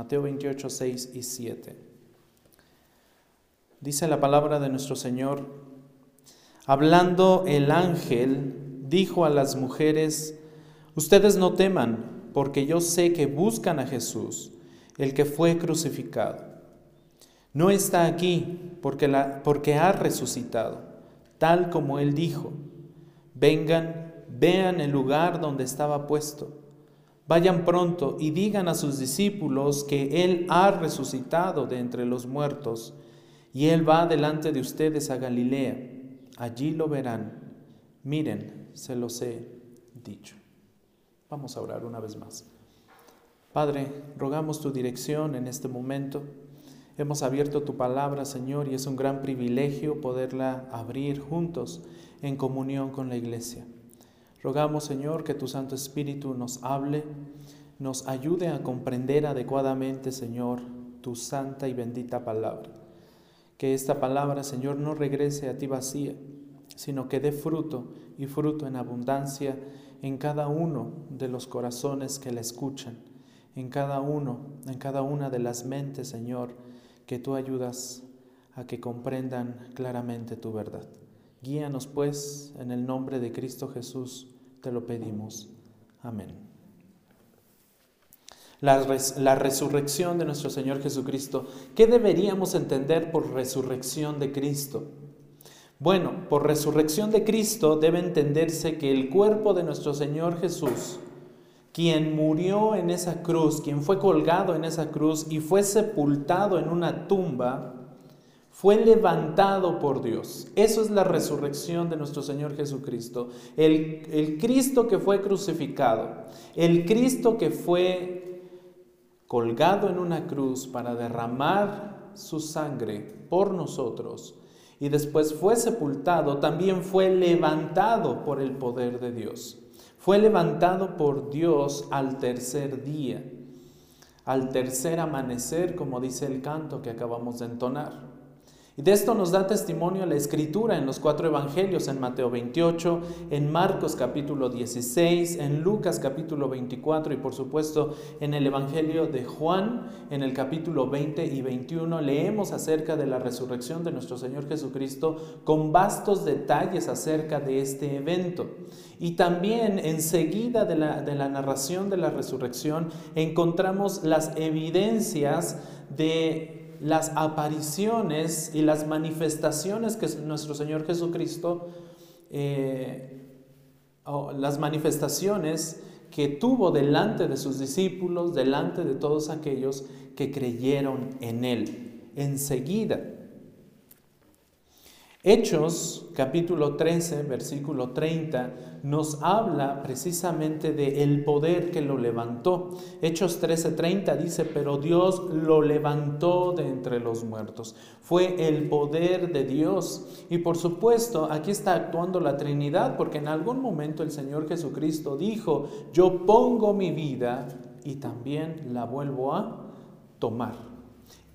Mateo 28, 6 y 7. Dice la palabra de nuestro Señor, hablando el ángel, dijo a las mujeres, ustedes no teman, porque yo sé que buscan a Jesús, el que fue crucificado. No está aquí porque, la, porque ha resucitado, tal como él dijo. Vengan, vean el lugar donde estaba puesto. Vayan pronto y digan a sus discípulos que Él ha resucitado de entre los muertos y Él va delante de ustedes a Galilea. Allí lo verán. Miren, se los he dicho. Vamos a orar una vez más. Padre, rogamos tu dirección en este momento. Hemos abierto tu palabra, Señor, y es un gran privilegio poderla abrir juntos en comunión con la iglesia. Rogamos, Señor, que tu Santo Espíritu nos hable, nos ayude a comprender adecuadamente, Señor, tu santa y bendita palabra. Que esta palabra, Señor, no regrese a ti vacía, sino que dé fruto y fruto en abundancia en cada uno de los corazones que la escuchan, en cada uno, en cada una de las mentes, Señor, que tú ayudas a que comprendan claramente tu verdad. Guíanos pues en el nombre de Cristo Jesús, te lo pedimos. Amén. La, resurrección de nuestro Señor Jesucristo. ¿Qué deberíamos entender por resurrección de Cristo? Bueno, por resurrección de Cristo debe entenderse que el cuerpo de nuestro Señor Jesús, quien murió en esa cruz, quien fue colgado en esa cruz y fue sepultado en una tumba, fue levantado por Dios. Eso es la resurrección de nuestro Señor Jesucristo. El, el, Cristo que fue crucificado, el Cristo que fue colgado en una cruz para derramar su sangre por nosotros y después fue sepultado, también fue levantado por el poder de Dios. Fue levantado por Dios al tercer día, al tercer amanecer, como dice el canto que acabamos de entonar. De esto nos da testimonio la escritura en los cuatro evangelios, en Mateo 28, en Marcos capítulo 16, en Lucas capítulo 24 y por supuesto en el evangelio de Juan, en el capítulo 20 y 21, leemos acerca de la resurrección de nuestro Señor Jesucristo con vastos detalles acerca de este evento. Y también enseguida de la, de la narración de la resurrección encontramos las evidencias de las apariciones y las manifestaciones que nuestro Señor Jesucristo, eh, las manifestaciones que tuvo delante de sus discípulos, delante de todos aquellos que creyeron en Él. Enseguida, Hechos capítulo 13, versículo 30, nos habla precisamente de el poder que lo levantó. Hechos 13, 30 dice, pero Dios lo levantó de entre los muertos. Fue el poder de Dios. Y por supuesto, aquí está actuando la Trinidad, porque en algún momento el Señor Jesucristo dijo, yo pongo mi vida y también la vuelvo a tomar.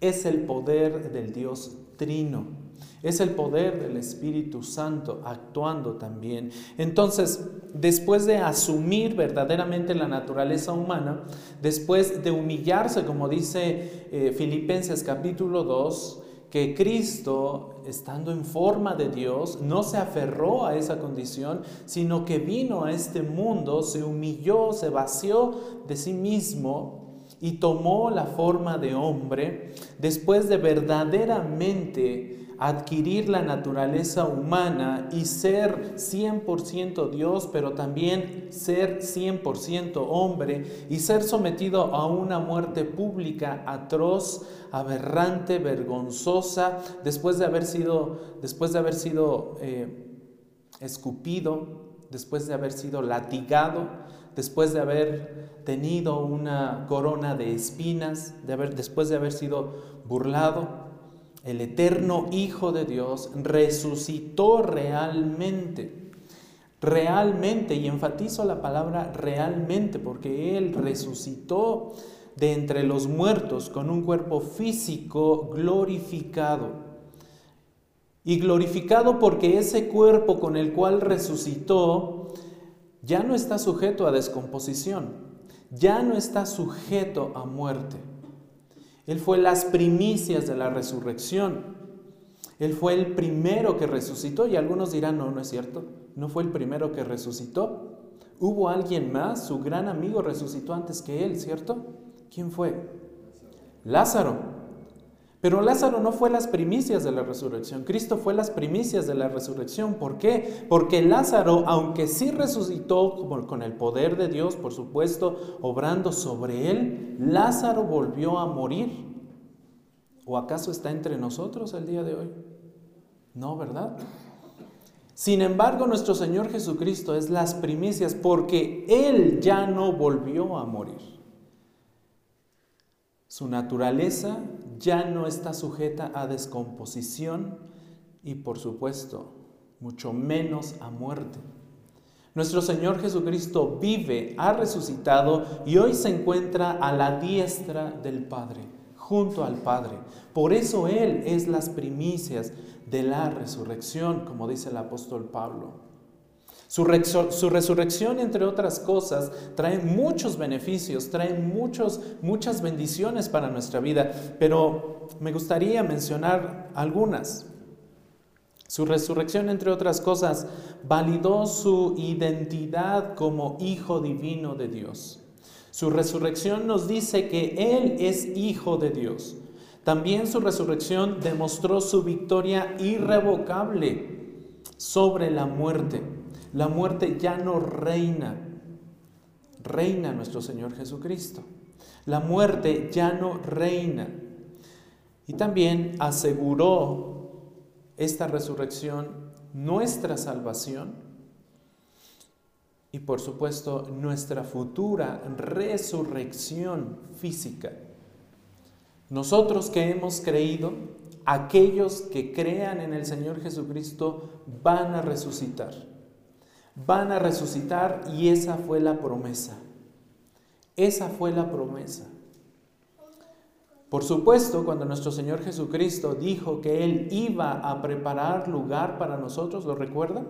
Es el poder del Dios Trino. Es el poder del Espíritu Santo actuando también. Entonces, después de asumir verdaderamente la naturaleza humana, después de humillarse, como dice eh, Filipenses capítulo 2, que Cristo, estando en forma de Dios, no se aferró a esa condición, sino que vino a este mundo, se humilló, se vació de sí mismo y tomó la forma de hombre, después de verdaderamente adquirir la naturaleza humana y ser 100% Dios, pero también ser 100% hombre y ser sometido a una muerte pública atroz, aberrante, vergonzosa, después de haber sido, después de haber sido eh, escupido, después de haber sido latigado, después de haber tenido una corona de espinas, de haber, después de haber sido burlado, el eterno Hijo de Dios, resucitó realmente. Realmente, y enfatizo la palabra realmente, porque Él resucitó de entre los muertos con un cuerpo físico glorificado. Y glorificado porque ese cuerpo con el cual resucitó ya no está sujeto a descomposición, ya no está sujeto a muerte. Él fue las primicias de la resurrección. Él fue el primero que resucitó y algunos dirán, no, no es cierto, no fue el primero que resucitó. Hubo alguien más, su gran amigo resucitó antes que él, ¿cierto? ¿Quién fue? Lázaro. Pero Lázaro no fue las primicias de la resurrección, Cristo fue las primicias de la resurrección. ¿Por qué? Porque Lázaro, aunque sí resucitó con el poder de Dios, por supuesto, obrando sobre él, Lázaro volvió a morir. ¿O acaso está entre nosotros el día de hoy? No, ¿verdad? Sin embargo, nuestro Señor Jesucristo es las primicias porque Él ya no volvió a morir. Su naturaleza ya no está sujeta a descomposición y por supuesto, mucho menos a muerte. Nuestro Señor Jesucristo vive, ha resucitado y hoy se encuentra a la diestra del Padre, junto al Padre. Por eso Él es las primicias de la resurrección, como dice el apóstol Pablo. Su, resurrección, entre otras cosas, trae muchos beneficios, trae muchos, muchas bendiciones para nuestra vida, pero me gustaría mencionar algunas. Su resurrección, entre otras cosas, validó su identidad como hijo divino de Dios. Su resurrección nos dice que Él es hijo de Dios. También su resurrección demostró su victoria irrevocable sobre la muerte. La muerte ya no reina, reina nuestro Señor Jesucristo. La muerte ya no reina. Y también aseguró esta resurrección nuestra salvación y por supuesto nuestra futura resurrección física. Nosotros que hemos creído, aquellos que crean en el Señor Jesucristo van a resucitar van a resucitar y esa fue la promesa. Esa fue la promesa. Por supuesto, cuando nuestro Señor Jesucristo dijo que Él iba a preparar lugar para nosotros, ¿lo recuerdan?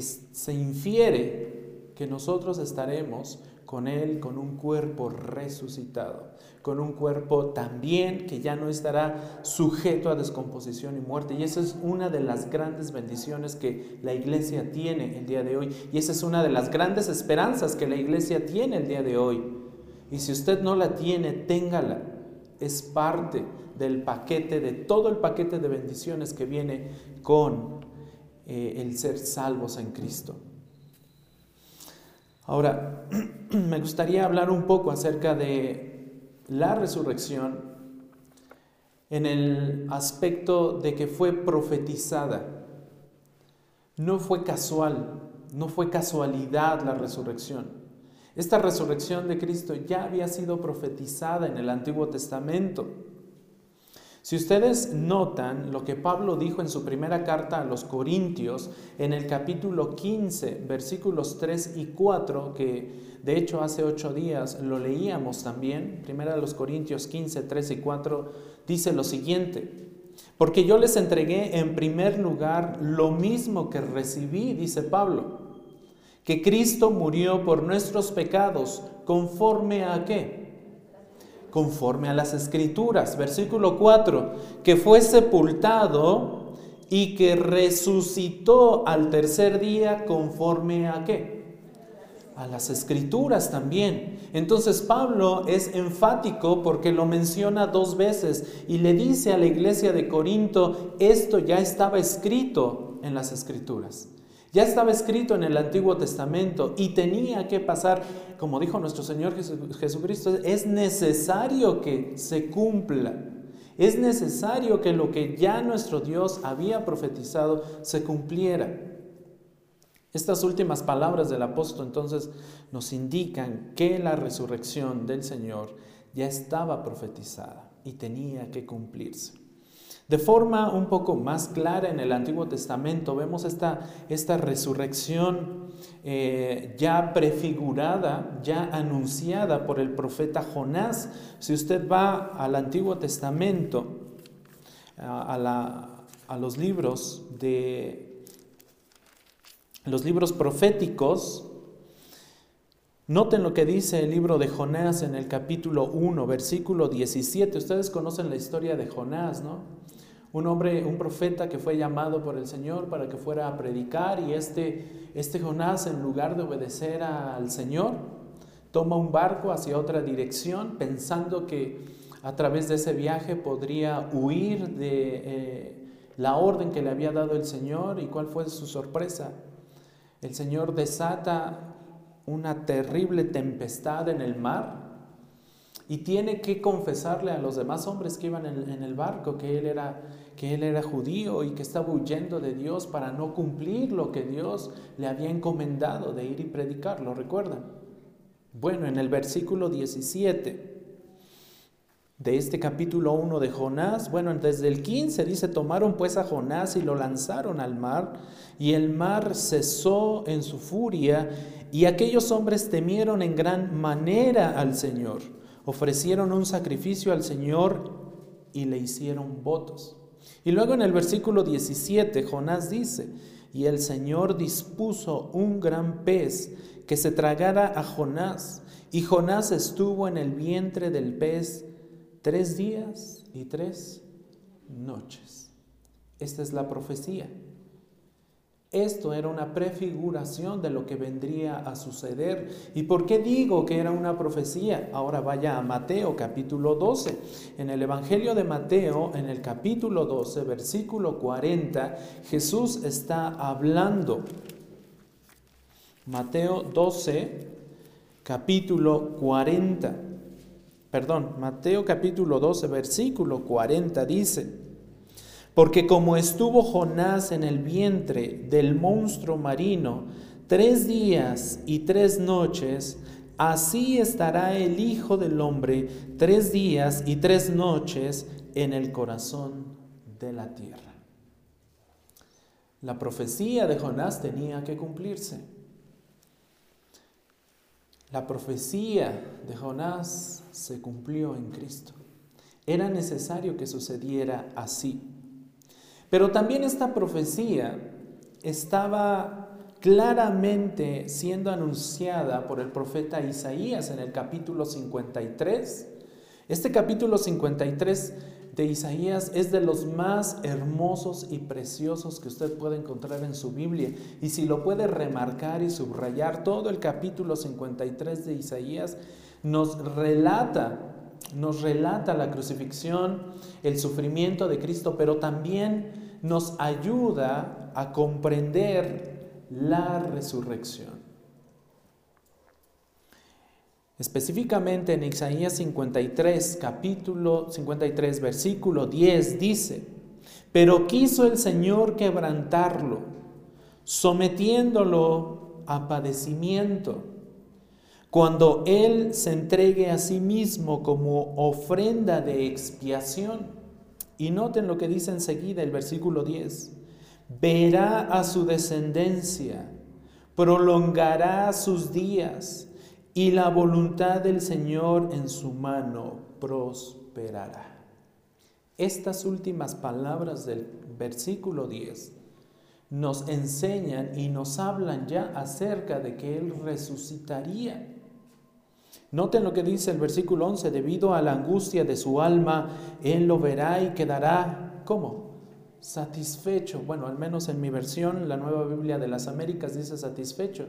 se infiere que nosotros estaremos con Él con un cuerpo resucitado, con un cuerpo también que ya no estará sujeto a descomposición y muerte. Y esa es una de las grandes bendiciones que la iglesia tiene el día de hoy. Y esa es una de las grandes esperanzas que la iglesia tiene el día de hoy. Y si usted no la tiene, téngala. Es parte del paquete, de todo el paquete de bendiciones que viene con eh, el ser salvos en Cristo. Ahora, me gustaría hablar un poco acerca de la resurrección en el aspecto de que fue profetizada. No fue casual, no fue casualidad la resurrección. Esta resurrección de Cristo ya había sido profetizada en el Antiguo Testamento. Si ustedes notan lo que Pablo dijo en su primera carta a los Corintios, en el capítulo 15, versículos 3 y 4, que de hecho hace ocho días lo leíamos también, primera de los Corintios 15, 3 y 4, dice lo siguiente, porque yo les entregué en primer lugar lo mismo que recibí, dice Pablo, que Cristo murió por nuestros pecados, conforme a qué? Conforme a las escrituras. Versículo 4, que fue sepultado y que resucitó al tercer día conforme a qué? A las escrituras también. Entonces Pablo es enfático porque lo menciona dos veces y le dice a la iglesia de Corinto, esto ya estaba escrito en las escrituras. Ya estaba escrito en el Antiguo Testamento y tenía que pasar, como dijo nuestro Señor Jesucristo, es necesario que se cumpla. Es necesario que lo que ya nuestro Dios había profetizado se cumpliera. Estas últimas palabras del apóstol entonces nos indican que la resurrección del Señor ya estaba profetizada y tenía que cumplirse. De forma un poco más clara en el Antiguo Testamento vemos esta, esta resurrección eh, ya prefigurada, ya anunciada por el profeta Jonás. Si usted va al Antiguo Testamento, a, a los libros de los libros proféticos, Noten lo que dice el libro de Jonás en el capítulo 1, versículo 17. Ustedes conocen la historia de Jonás, ¿no? Un hombre, un profeta que fue llamado por el Señor para que fuera a predicar y este, este Jonás en lugar de obedecer al Señor, toma un barco hacia otra dirección pensando que a través de ese viaje podría huir de eh, la orden que le había dado el Señor y cuál fue su sorpresa. El Señor desata una terrible tempestad en el mar y tiene que confesarle a los demás hombres que iban en, el barco que él, era, que él era judío y que estaba huyendo de Dios para no cumplir lo que Dios le había encomendado de ir y predicar. ¿Lo recuerdan? Bueno, en el versículo 17 de este capítulo 1 de Jonás, bueno, desde el 15 dice, tomaron pues a Jonás y lo lanzaron al mar, y el mar cesó en su furia, y aquellos hombres temieron en gran manera al Señor, ofrecieron un sacrificio al Señor y le hicieron votos. Y luego en el versículo 17 Jonás dice, y el Señor dispuso un gran pez que se tragara a Jonás, y Jonás estuvo en el vientre del pez tres días y tres noches. Esta es la profecía. Esto era una prefiguración de lo que vendría a suceder. ¿Y por qué digo que era una profecía? Ahora vaya a Mateo capítulo 12. En el Evangelio de Mateo, en el capítulo 12, versículo 40, Jesús está hablando. Mateo 12, capítulo 40 perdón, Mateo capítulo 12, versículo 40 dice, porque como estuvo Jonás en el vientre del monstruo marino tres días y tres noches, así estará el Hijo del Hombre tres días y tres noches en el corazón de la tierra. La profecía de Jonás tenía que cumplirse. La profecía de Jonás se cumplió en Cristo. Era necesario que sucediera así. Pero también esta profecía estaba claramente siendo anunciada por el profeta Isaías en el capítulo 53. Este capítulo 53 de Isaías es de los más hermosos y preciosos que usted puede encontrar en su Biblia. Y si lo puede remarcar y subrayar, todo el capítulo 53 de Isaías nos relata, nos relata la crucifixión, el sufrimiento de Cristo, pero también nos ayuda a comprender la resurrección. Específicamente en Isaías 53, capítulo 53, versículo 10 dice, pero quiso el Señor quebrantarlo, sometiéndolo a padecimiento, cuando Él se entregue a sí mismo como ofrenda de expiación. Y noten lo que dice enseguida el versículo 10, verá a su descendencia, prolongará sus días y la voluntad del Señor en su mano prosperará. Estas últimas palabras del versículo 10 nos enseñan y nos hablan ya acerca de que Él resucitaría. Noten lo que dice el versículo 11, debido a la angustia de su alma, Él lo verá y quedará, ¿cómo? Satisfecho. Bueno, al menos en mi versión, la nueva Biblia de las Américas dice satisfecho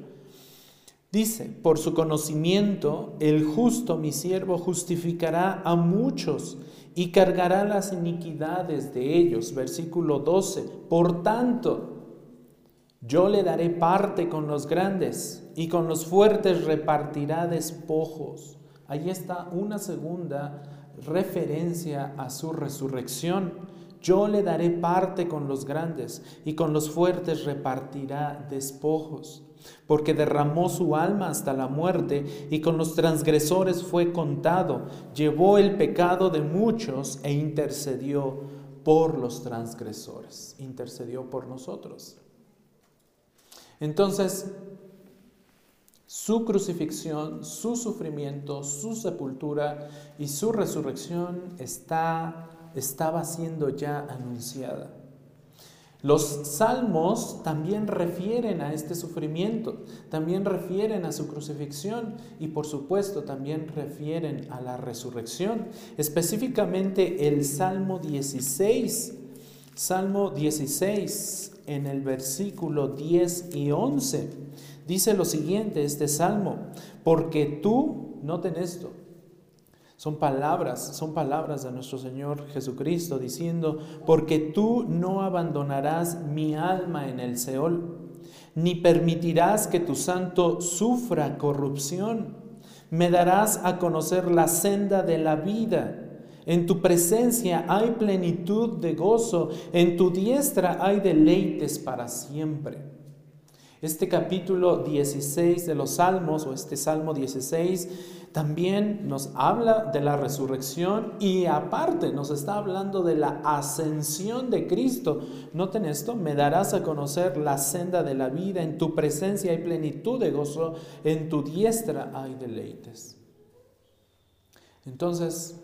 Dice, por su conocimiento, el justo, mi siervo, justificará a muchos y cargará las iniquidades de ellos. Versículo 12. Por tanto, yo le daré parte con los grandes y con los fuertes repartirá despojos. Ahí está una segunda referencia a su resurrección. Yo le daré parte con los grandes y con los fuertes repartirá despojos porque derramó su alma hasta la muerte y con los transgresores fue contado, llevó el pecado de muchos e intercedió por los transgresores, intercedió por nosotros. Entonces, su crucifixión, su sufrimiento, su sepultura y su resurrección está, estaba siendo ya anunciada. Los salmos también refieren a este sufrimiento, también refieren a su crucifixión y por supuesto también refieren a la resurrección. Específicamente el Salmo 16, Salmo 16 en el versículo 10 y 11, dice lo siguiente, este Salmo, porque tú, noten esto, son palabras, son palabras de nuestro Señor Jesucristo diciendo, porque tú no abandonarás mi alma en el Seol, ni permitirás que tu santo sufra corrupción. Me darás a conocer la senda de la vida. En tu presencia hay plenitud de gozo, en tu diestra hay deleites para siempre. Este capítulo 16 de los Salmos, o este Salmo 16, también nos habla de la resurrección y aparte nos está hablando de la ascensión de Cristo. Noten esto, me darás a conocer la senda de la vida, en tu presencia hay plenitud de gozo, en tu diestra hay deleites. Entonces,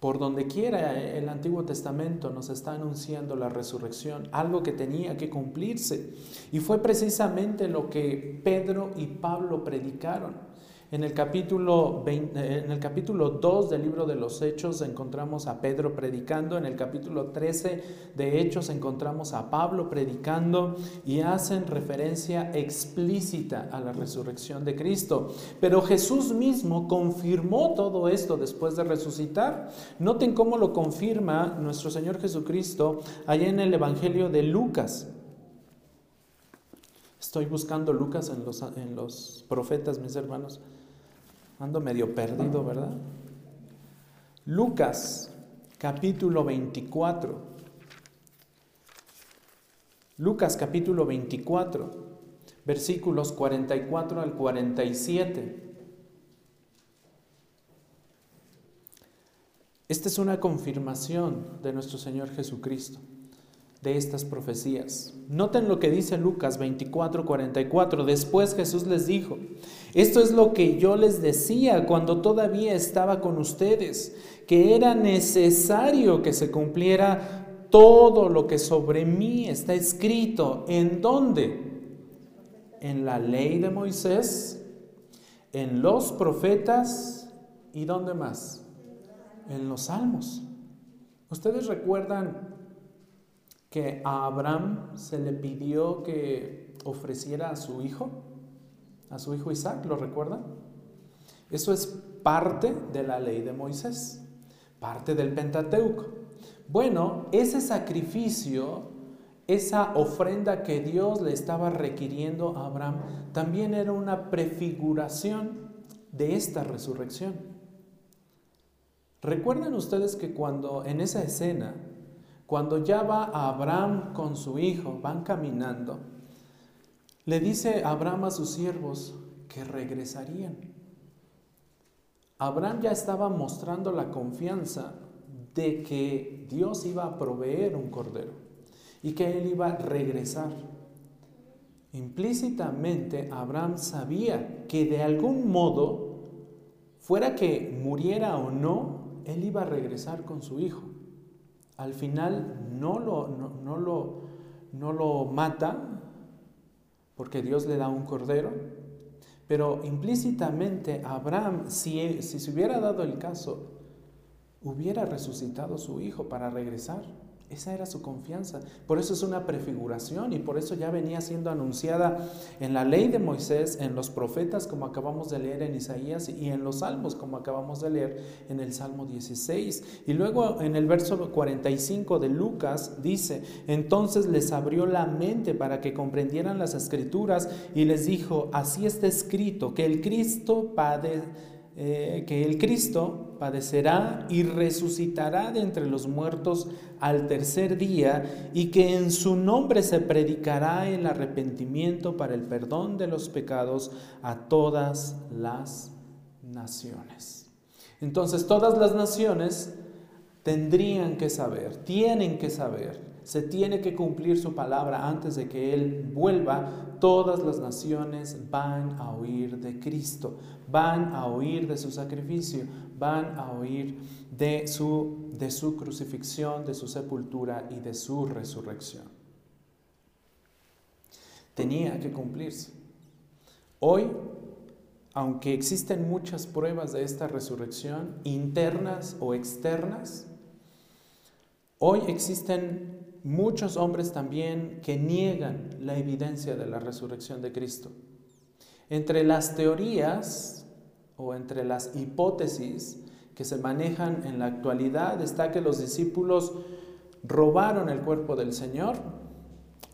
por donde quiera el Antiguo Testamento nos está anunciando la resurrección, algo que tenía que cumplirse. Y fue precisamente lo que Pedro y Pablo predicaron. En el, capítulo eh, en el capítulo 2 del libro de los Hechos encontramos a Pedro predicando, en el capítulo 13 de Hechos encontramos a Pablo predicando y hacen referencia explícita a la resurrección de Cristo. Pero Jesús mismo confirmó todo esto después de resucitar. Noten cómo lo confirma nuestro Señor Jesucristo allá en el Evangelio de Lucas. Estoy buscando Lucas en los, en los profetas, mis hermanos. Ando medio perdido, ¿verdad? Lucas capítulo 24. Lucas capítulo 24, versículos 44 al 47. Esta es una confirmación de nuestro Señor Jesucristo de estas profecías. Noten lo que dice Lucas 24, 44. Después Jesús les dijo, esto es lo que yo les decía cuando todavía estaba con ustedes, que era necesario que se cumpliera todo lo que sobre mí está escrito. ¿En dónde? En la ley de Moisés, en los profetas y dónde más? En los salmos. ¿Ustedes recuerdan que a Abraham se le pidió que ofreciera a su hijo, a su hijo Isaac, ¿lo recuerdan? Eso es parte de la ley de Moisés, parte del Pentateuco. Bueno, ese sacrificio, esa ofrenda que Dios le estaba requiriendo a Abraham, también era una prefiguración de esta resurrección. ¿Recuerdan ustedes que cuando en esa escena cuando ya va Abraham con su hijo, van caminando, le dice Abraham a sus siervos que regresarían. Abraham ya estaba mostrando la confianza de que Dios iba a proveer un cordero y que él iba a regresar. Implícitamente Abraham sabía que de algún modo, fuera que muriera o no, él iba a regresar con su hijo al final no lo, no, lo, no lo mata porque Dios le da un cordero, pero implícitamente Abraham, si, si se hubiera dado el caso, hubiera resucitado su hijo para regresar. Esa era su confianza. Por eso es una prefiguración y por eso ya venía siendo anunciada en la ley de Moisés, en los profetas como acabamos de leer en Isaías y en los salmos como acabamos de leer en el Salmo 16. Y luego en el verso 45 de Lucas dice, entonces les abrió la mente para que comprendieran las escrituras y les dijo, así está escrito, que el Cristo padece eh, que el Cristo padecerá y resucitará de entre los muertos al tercer día y que en su nombre se predicará el arrepentimiento para el perdón de los pecados a todas las naciones. Entonces todas las naciones tendrían que saber, tienen que saber se tiene que cumplir su palabra antes de que Él vuelva, todas las naciones van a oír de Cristo, van a oír de su sacrificio, van a oír de su, de su crucifixión, de su sepultura y de su resurrección. Tenía que cumplirse. Hoy, aunque existen muchas pruebas de esta resurrección, internas o externas, hoy existen muchos hombres también que niegan la evidencia de la resurrección de Cristo. Entre las teorías o entre las hipótesis que se manejan en la actualidad está que los discípulos robaron el cuerpo del Señor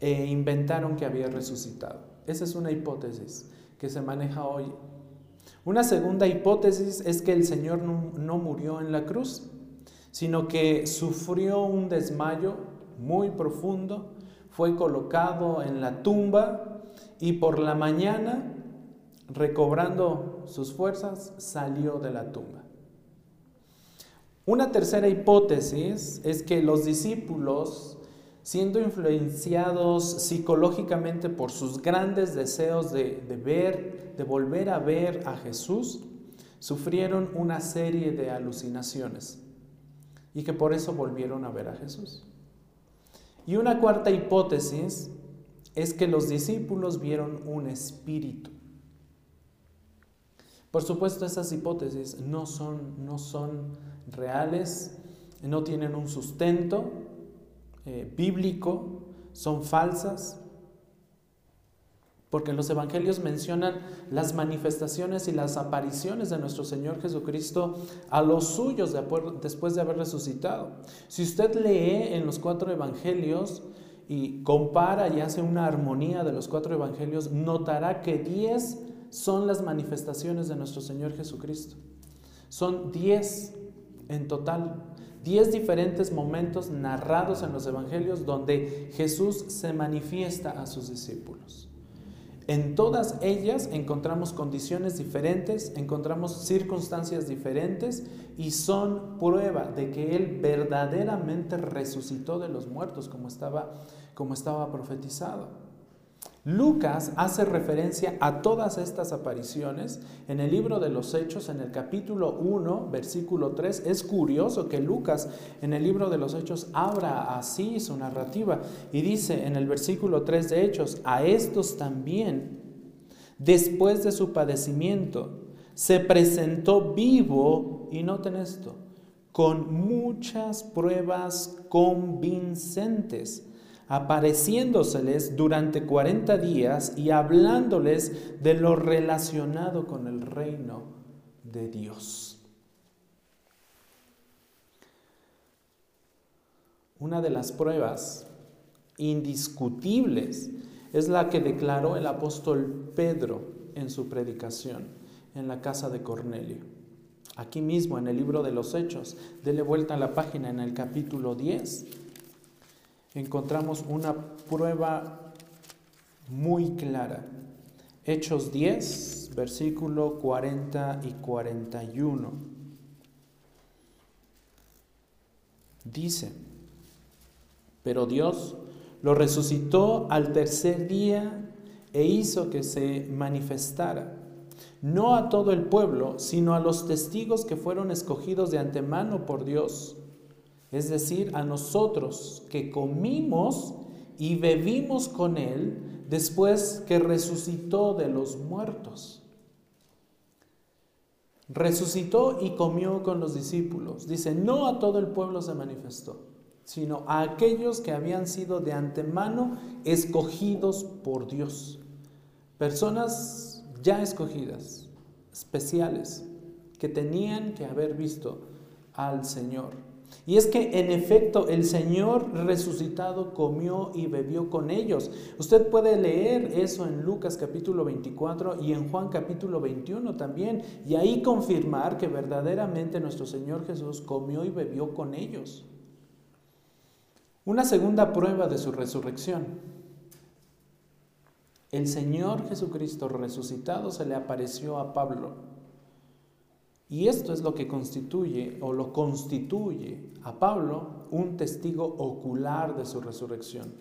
e inventaron que había resucitado. Esa es una hipótesis que se maneja hoy. Una segunda hipótesis es que el Señor no, murió en la cruz, sino que sufrió un desmayo muy profundo, fue colocado en la tumba y por la mañana recobrando sus fuerzas, salió de la tumba. Una tercera hipótesis es que los discípulos, siendo influenciados psicológicamente por sus grandes deseos de, ver, de volver a ver a Jesús, sufrieron una serie de alucinaciones y que por eso volvieron a ver a Jesús. Y una cuarta hipótesis es que los discípulos vieron un espíritu. Por supuesto, esas hipótesis no son, no son reales, no tienen un sustento eh, bíblico, son falsas, porque los evangelios mencionan las manifestaciones y las apariciones de nuestro Señor Jesucristo a los suyos después de haber resucitado. Si usted lee en los cuatro evangelios y compara y hace una armonía de los cuatro evangelios, notará que diez son las manifestaciones de nuestro Señor Jesucristo. Son diez en total, diez diferentes momentos narrados en los evangelios donde Jesús se manifiesta a sus discípulos. En todas ellas encontramos condiciones diferentes, encontramos circunstancias diferentes y son prueba de que Él verdaderamente resucitó de los muertos como estaba, como estaba profetizado. Lucas hace referencia a todas estas apariciones en el libro de los Hechos, en el capítulo 1, versículo 3. Es curioso que Lucas en el libro de los Hechos abra así su narrativa y dice en el versículo 3 de Hechos, a estos también, después de su padecimiento, se presentó vivo, y noten esto, con muchas pruebas convincentes apareciéndoseles durante 40 días y hablándoles de lo relacionado con el reino de Dios. Una de las pruebas indiscutibles es la que declaró el apóstol Pedro en su predicación en la casa de Cornelio. Aquí mismo en el libro de los Hechos, dele vuelta a la página en el capítulo 10 encontramos una prueba muy clara. Hechos 10, versículo 40 y 41. Dice, pero Dios lo resucitó al tercer día e hizo que se manifestara, no a todo el pueblo, sino a los testigos que fueron escogidos de antemano por Dios es decir, a nosotros que comimos y bebimos con Él después que resucitó de los muertos. Resucitó y comió con los discípulos. Dice, no a todo el pueblo se manifestó, sino a aquellos que habían sido de antemano escogidos por Dios. Personas ya escogidas, especiales, que tenían que haber visto al Señor. Y es que en efecto el Señor resucitado comió y bebió con ellos. Usted puede leer eso en Lucas capítulo 24 y en Juan capítulo 21 también. Y ahí confirmar que verdaderamente nuestro Señor Jesús comió y bebió con ellos. Una segunda prueba de su resurrección. El Señor Jesucristo resucitado se le apareció a Pablo y esto es lo que constituye o lo constituye a Pablo un testigo ocular de su resurrección,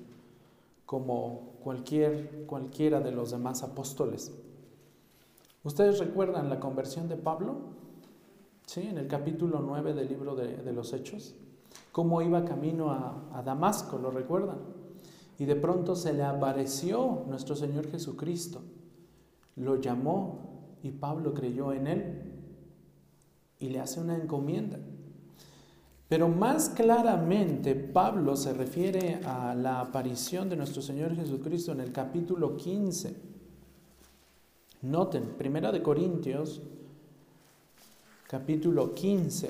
como cualquier, cualquiera de los demás apóstoles. ¿Ustedes recuerdan la conversión de Pablo? ¿sí? en el capítulo 9 del libro de, los Hechos, cómo iba camino a, a Damasco, ¿lo recuerdan? Y de pronto se le apareció nuestro Señor Jesucristo, lo llamó y Pablo creyó en él y le hace una encomienda. Pero más claramente Pablo se refiere a la aparición de nuestro Señor Jesucristo en el capítulo 15. Noten, Primera de Corintios, capítulo 15.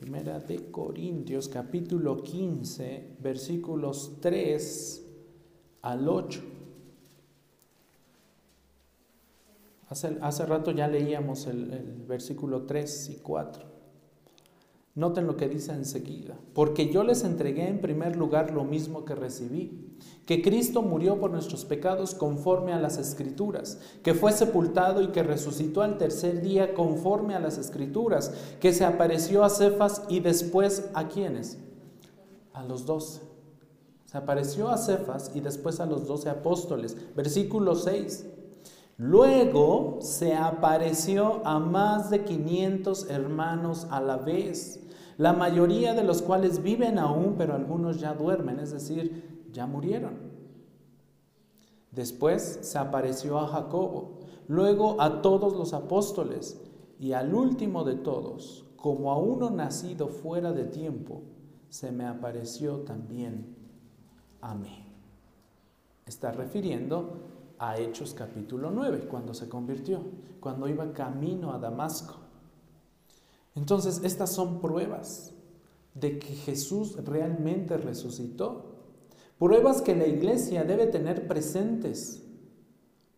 Primera de Corintios, capítulo 15, versículos 3 al 8. Hace, rato ya leíamos el, el versículo 3 y 4. Noten lo que dice enseguida. Porque yo les entregué en primer lugar lo mismo que recibí, que Cristo murió por nuestros pecados conforme a las escrituras, que fue sepultado y que resucitó al tercer día conforme a las escrituras, que se apareció a Cefas y después a quienes? A los doce. Se apareció a Cefas y después a los doce apóstoles. Versículo 6. Luego se apareció a más de 500 hermanos a la vez la mayoría de los cuales viven aún, pero algunos ya duermen, es decir, ya murieron. Después se apareció a Jacobo, luego a todos los apóstoles y al último de todos, como a uno nacido fuera de tiempo, se me apareció también a mí. Está refiriendo a Hechos capítulo 9, cuando se convirtió, cuando iba camino a Damasco. Entonces, estas son pruebas de que Jesús realmente resucitó. Pruebas que la iglesia debe tener presentes.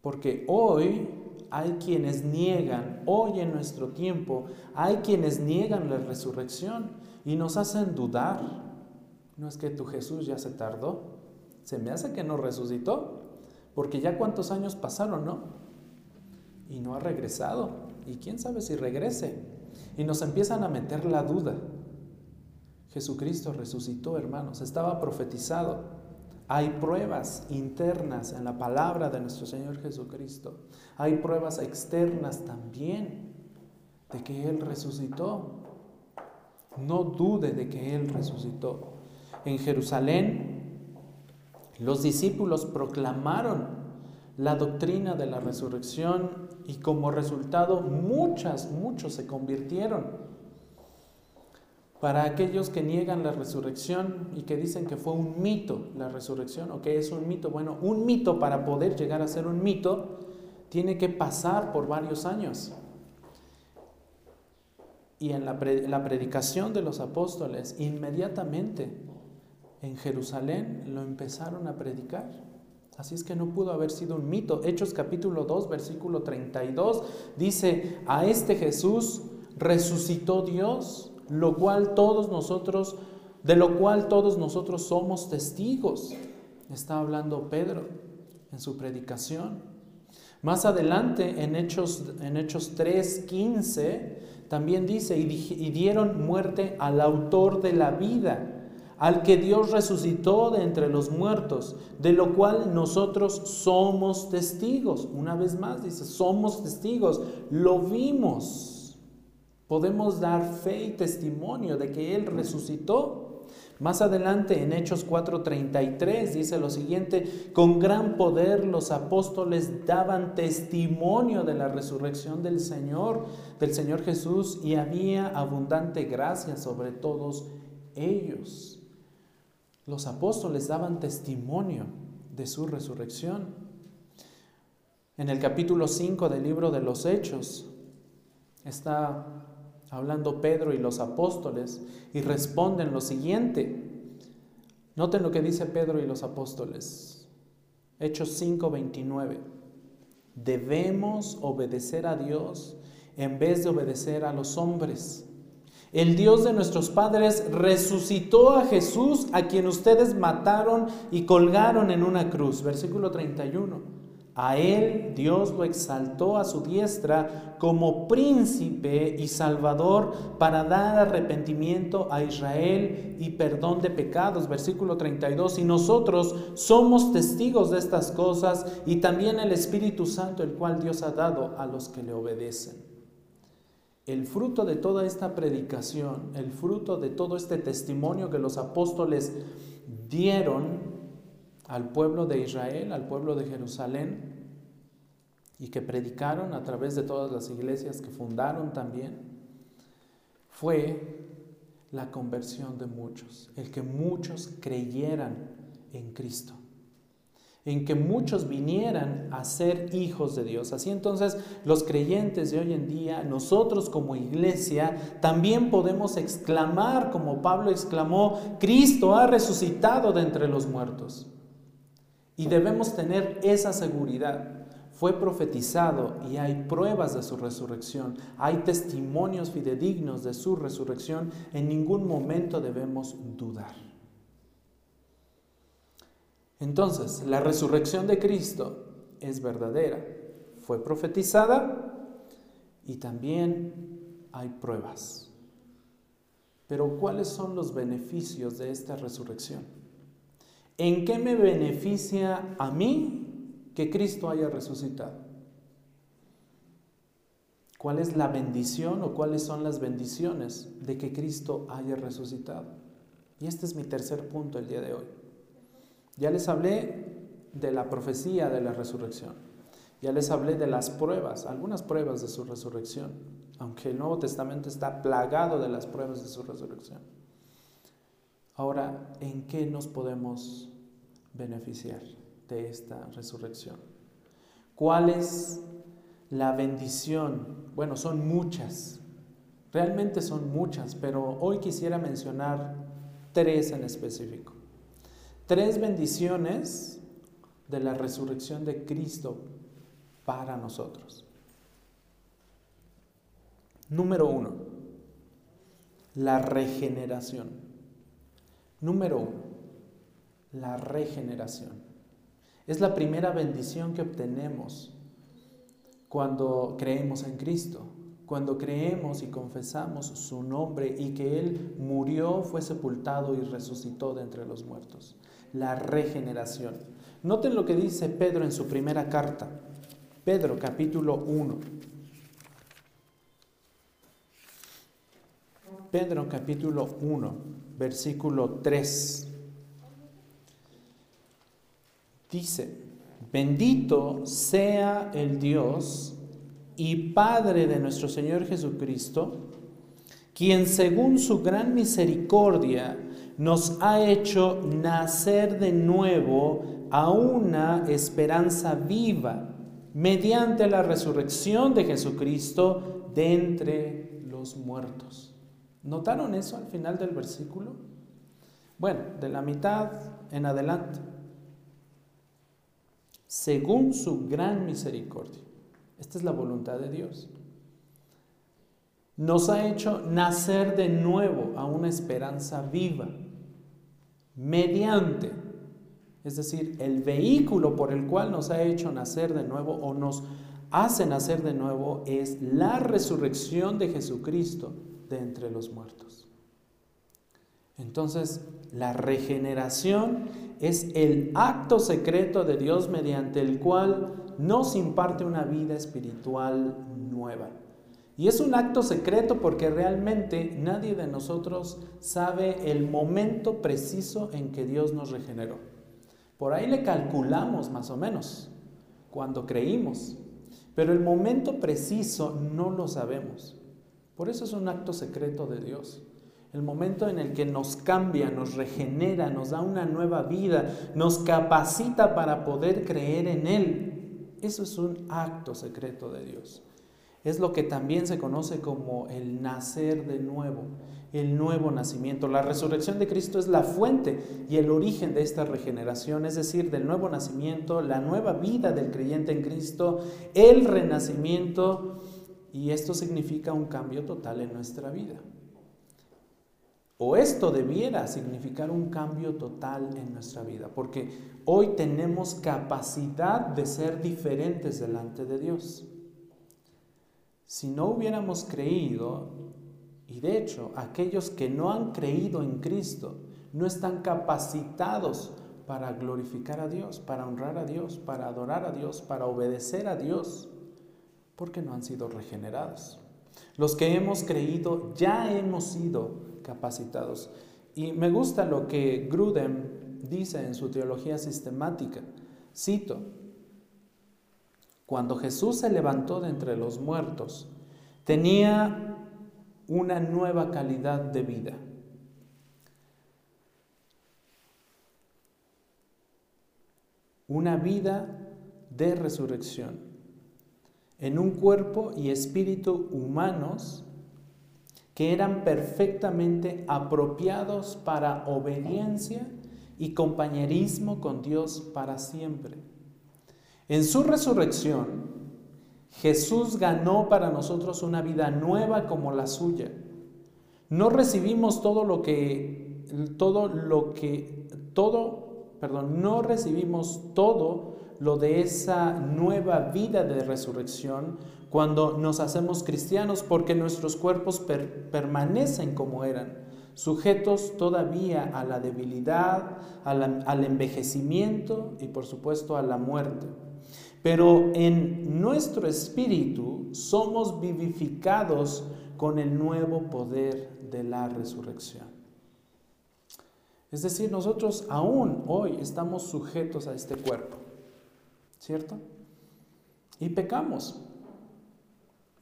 Porque hoy hay quienes niegan, hoy en nuestro tiempo, hay quienes niegan la resurrección y nos hacen dudar. No es que tu Jesús ya se tardó. Se me hace que no resucitó. Porque ya cuántos años pasaron, ¿no? Y no ha regresado. Y quién sabe si regrese. Y nos empiezan a meter la duda. Jesucristo resucitó, hermanos, estaba profetizado. Hay pruebas internas en la palabra de nuestro Señor Jesucristo. Hay pruebas externas también de que Él resucitó. No dude de que Él resucitó. En Jerusalén, los discípulos proclamaron la doctrina de la resurrección y como resultado muchas, muchos se convirtieron. Para aquellos que niegan la resurrección y que dicen que fue un mito la resurrección o que es un mito, bueno, un mito para poder llegar a ser un mito tiene que pasar por varios años. Y en la, la predicación de los apóstoles, inmediatamente en Jerusalén lo empezaron a predicar. Así es que no pudo haber sido un mito. Hechos capítulo 2, versículo 32 dice, a este Jesús resucitó Dios, lo cual todos nosotros, de lo cual todos nosotros somos testigos. Está hablando Pedro en su predicación. Más adelante, en Hechos, en Hechos 3, 15, también dice, y dieron muerte al autor de la vida al que Dios resucitó de entre los muertos, de lo cual nosotros somos testigos. Una vez más dice, somos testigos, lo vimos. Podemos dar fe y testimonio de que Él resucitó. Más adelante en Hechos 4:33 dice lo siguiente, con gran poder los apóstoles daban testimonio de la resurrección del Señor, del Señor Jesús, y había abundante gracia sobre todos ellos. Los apóstoles daban testimonio de su resurrección. En el capítulo 5 del libro de los Hechos está hablando Pedro y los apóstoles y responden lo siguiente. Noten lo que dice Pedro y los apóstoles. Hechos 5:29. Debemos obedecer a Dios en vez de obedecer a los hombres. El Dios de nuestros padres resucitó a Jesús, a quien ustedes mataron y colgaron en una cruz. Versículo 31. A él Dios lo exaltó a su diestra como príncipe y salvador para dar arrepentimiento a Israel y perdón de pecados. Versículo 32. Y nosotros somos testigos de estas cosas y también el Espíritu Santo, el cual Dios ha dado a los que le obedecen. El fruto de toda esta predicación, el fruto de todo este testimonio que los apóstoles dieron al pueblo de Israel, al pueblo de Jerusalén, y que predicaron a través de todas las iglesias que fundaron también, fue la conversión de muchos, el que muchos creyeran en Cristo en que muchos vinieran a ser hijos de Dios. Así entonces los creyentes de hoy en día, nosotros como iglesia, también podemos exclamar como Pablo exclamó, Cristo ha resucitado de entre los muertos. Y debemos tener esa seguridad. Fue profetizado y hay pruebas de su resurrección, hay testimonios fidedignos de su resurrección, en ningún momento debemos dudar. Entonces, la resurrección de Cristo es verdadera, fue profetizada y también hay pruebas. Pero ¿cuáles son los beneficios de esta resurrección? ¿En qué me beneficia a mí que Cristo haya resucitado? ¿Cuál es la bendición o cuáles son las bendiciones de que Cristo haya resucitado? Y este es mi tercer punto el día de hoy. Ya les hablé de la profecía de la resurrección. Ya les hablé de las pruebas, algunas pruebas de su resurrección, aunque el Nuevo Testamento está plagado de las pruebas de su resurrección. Ahora, ¿en qué nos podemos beneficiar de esta resurrección? ¿Cuál es la bendición? Bueno, son muchas, realmente son muchas, pero hoy quisiera mencionar tres en específico. Tres bendiciones de la resurrección de Cristo para nosotros. Número uno, la regeneración. Número uno, la regeneración. Es la primera bendición que obtenemos cuando creemos en Cristo, cuando creemos y confesamos su nombre y que Él murió, fue sepultado y resucitó de entre los muertos la regeneración. Noten lo que dice Pedro en su primera carta. Pedro capítulo 1. Pedro capítulo 1, versículo 3. Dice, bendito sea el Dios y Padre de nuestro Señor Jesucristo, quien según su gran misericordia nos ha hecho nacer de nuevo a una esperanza viva mediante la resurrección de Jesucristo de entre los muertos. ¿Notaron eso al final del versículo? Bueno, de la mitad en adelante. Según su gran misericordia. Esta es la voluntad de Dios. Nos ha hecho nacer de nuevo a una esperanza viva mediante, es decir, el vehículo por el cual nos ha hecho nacer de nuevo o nos hace nacer de nuevo es la resurrección de Jesucristo de entre los muertos. Entonces, la regeneración es el acto secreto de Dios mediante el cual nos imparte una vida espiritual nueva. Y es un acto secreto porque realmente nadie de nosotros sabe el momento preciso en que Dios nos regeneró. Por ahí le calculamos más o menos cuando creímos, pero el momento preciso no lo sabemos. Por eso es un acto secreto de Dios. El momento en el que nos cambia, nos regenera, nos da una nueva vida, nos capacita para poder creer en Él. Eso es un acto secreto de Dios es lo que también se conoce como el nacer de nuevo, el nuevo nacimiento. La resurrección de Cristo es la fuente y el origen de esta regeneración, es decir, del nuevo nacimiento, la nueva vida del creyente en Cristo, el renacimiento, y esto significa un cambio total en nuestra vida. O esto debiera significar un cambio total en nuestra vida, porque hoy tenemos capacidad de ser diferentes delante de Dios. Si no hubiéramos creído, y de hecho aquellos que no han creído en Cristo no están capacitados para glorificar a Dios, para honrar a Dios, para adorar a Dios, para obedecer a Dios, porque no han sido regenerados. Los que hemos creído ya hemos sido capacitados. Y me gusta lo que Grudem dice en su teología sistemática. Cito, cuando Jesús se levantó de entre los muertos, tenía una nueva calidad de vida. Una vida de resurrección en un cuerpo y espíritu humanos que eran perfectamente apropiados para obediencia y compañerismo con Dios para siempre. En su resurrección, Jesús ganó para nosotros una vida nueva como la suya. No recibimos todo lo que todo lo que todo, perdón, no recibimos todo lo de esa nueva vida de resurrección cuando nos hacemos cristianos porque nuestros cuerpos permanecen como eran, sujetos todavía a la debilidad, al envejecimiento y por supuesto a la muerte. Pero en nuestro espíritu somos vivificados con el nuevo poder de la resurrección. Es decir, nosotros aún hoy estamos sujetos a este cuerpo, ¿cierto? Y pecamos.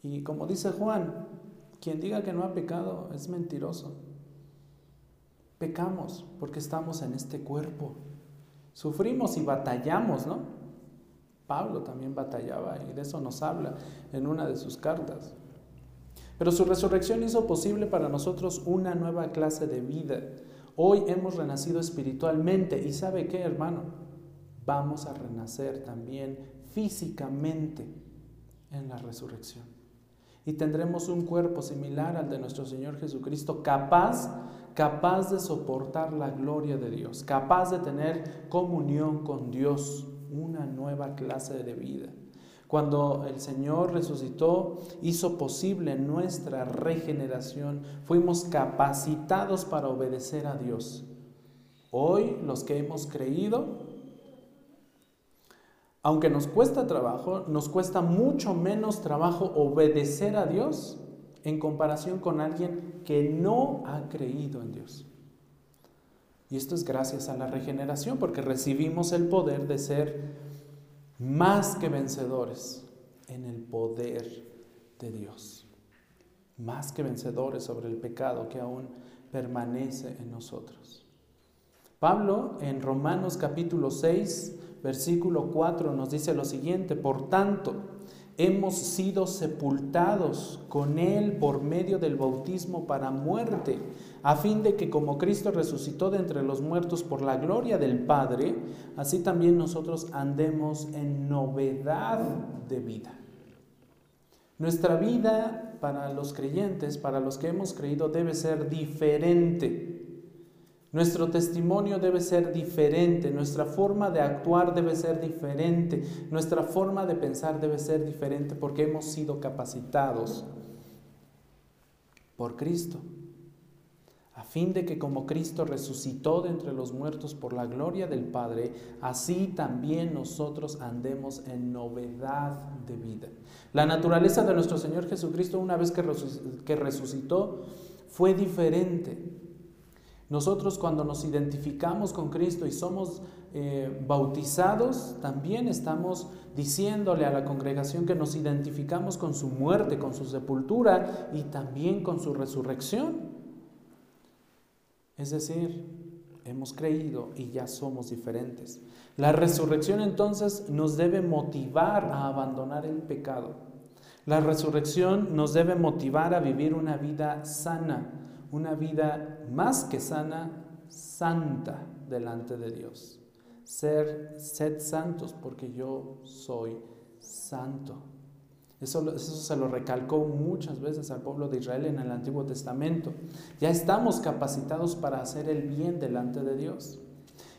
Y como dice Juan, quien diga que no ha pecado es mentiroso. Pecamos porque estamos en este cuerpo. Sufrimos y batallamos, ¿no? Pablo también batallaba y de eso nos habla en una de sus cartas. Pero su resurrección hizo posible para nosotros una nueva clase de vida. Hoy hemos renacido espiritualmente y ¿sabe qué, hermano? Vamos a renacer también físicamente en la resurrección. Y tendremos un cuerpo similar al de nuestro Señor Jesucristo, capaz, capaz de soportar la gloria de Dios, capaz de tener comunión con Dios una nueva clase de vida. Cuando el Señor resucitó, hizo posible nuestra regeneración, fuimos capacitados para obedecer a Dios. Hoy los que hemos creído, aunque nos cuesta trabajo, nos cuesta mucho menos trabajo obedecer a Dios en comparación con alguien que no ha creído en Dios. Y esto es gracias a la regeneración, porque recibimos el poder de ser más que vencedores en el poder de Dios. Más que vencedores sobre el pecado que aún permanece en nosotros. Pablo en Romanos capítulo 6, versículo 4 nos dice lo siguiente, por tanto, hemos sido sepultados con Él por medio del bautismo para muerte, a fin de que como Cristo resucitó de entre los muertos por la gloria del Padre, así también nosotros andemos en novedad de vida. Nuestra vida para los creyentes, para los que hemos creído, debe ser diferente. Nuestro testimonio debe ser diferente, nuestra forma de actuar debe ser diferente, nuestra forma de pensar debe ser diferente porque hemos sido capacitados por Cristo, fin de que como Cristo resucitó de entre los muertos por la gloria del Padre, así también nosotros andemos en novedad de vida. La naturaleza de nuestro Señor Jesucristo una vez que resucitó fue diferente. Nosotros cuando nos identificamos con Cristo y somos eh, bautizados, también estamos diciéndole a la congregación que nos identificamos con su muerte, con su sepultura y también con su resurrección. Es decir, hemos creído y ya somos diferentes. La resurrección entonces nos debe motivar a abandonar el pecado. La resurrección nos debe motivar a vivir una vida sana, una vida más que sana, santa delante de Dios. Ser, sed santos porque yo soy santo. Eso, eso, se lo recalcó muchas veces al pueblo de Israel en el Antiguo Testamento. Ya estamos capacitados para hacer el bien delante de Dios.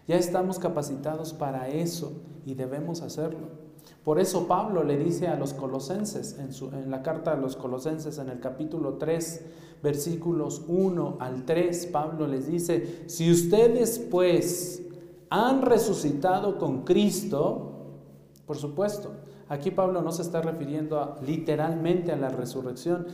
Ya estamos capacitados para eso y debemos hacerlo. Por eso Pablo le dice a los colosenses, en, su, en la carta a los colosenses en el capítulo 3, versículos 1 al 3, Pablo les dice, si ustedes pues han resucitado con Cristo, por supuesto, Aquí Pablo no se está refiriendo literalmente a la resurrección.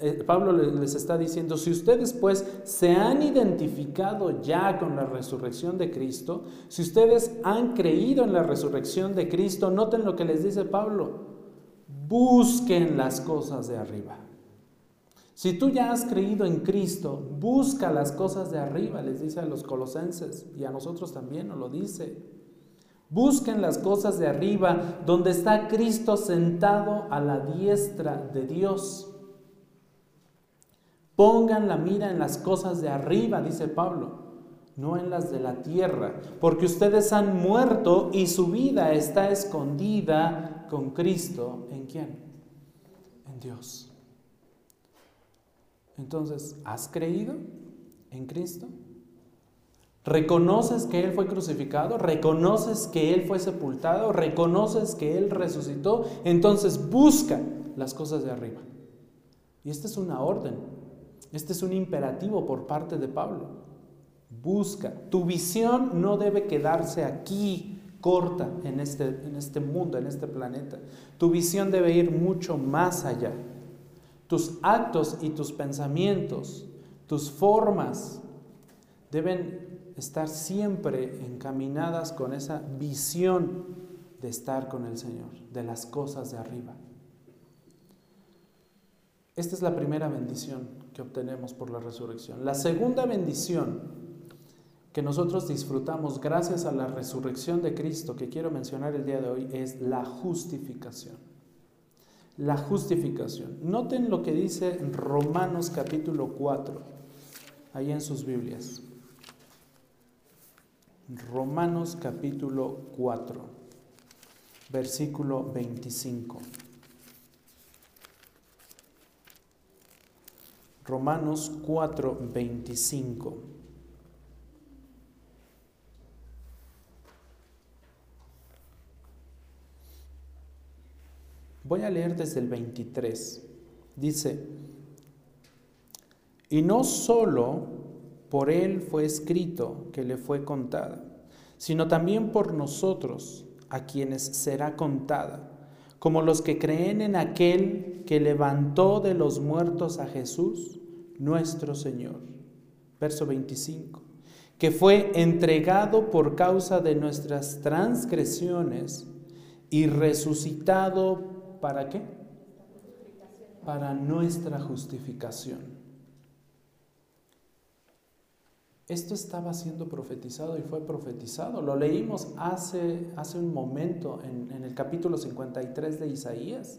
Eh, Pablo les está diciendo, si ustedes pues se han identificado ya con la resurrección de Cristo, si ustedes han creído en la resurrección de Cristo, noten lo que les dice Pablo, busquen las cosas de arriba. Si tú ya has creído en Cristo, busca las cosas de arriba, les dice a los colosenses y a nosotros también nos lo dice. Busquen las cosas de arriba, donde está Cristo sentado a la diestra de Dios. Pongan la mira en las cosas de arriba, dice Pablo, no en las de la tierra, porque ustedes han muerto y su vida está escondida con Cristo. ¿En quién? En Dios. Entonces, ¿has creído en Cristo? ¿Reconoces que Él fue crucificado? ¿Reconoces que Él fue sepultado? ¿Reconoces que Él resucitó? Entonces busca las cosas de arriba. Y esta es una orden, este es un imperativo por parte de Pablo. Busca. Tu visión no debe quedarse aquí corta en este, en este mundo, en este planeta. Tu visión debe ir mucho más allá. Tus actos y tus pensamientos, tus formas deben estar siempre encaminadas con esa visión de estar con el Señor, de las cosas de arriba. Esta es la primera bendición que obtenemos por la resurrección. La segunda bendición que nosotros disfrutamos gracias a la resurrección de Cristo, que quiero mencionar el día de hoy, es la justificación. La justificación. Noten lo que dice Romanos capítulo 4, ahí en sus Biblias. Romanos capítulo 4, versículo 25. Romanos 4, 25. Voy a leer desde el 23. Dice, y no solo por él fue escrito que le fue contada, sino también por nosotros, a quienes será contada, como los que creen en aquel que levantó de los muertos a Jesús, nuestro Señor. Verso 25 que fue entregado por causa de nuestras transgresiones y resucitado para qué? Para nuestra justificación. Esto estaba siendo profetizado y fue profetizado. Lo leímos hace, hace un momento en, en el capítulo 53 de Isaías.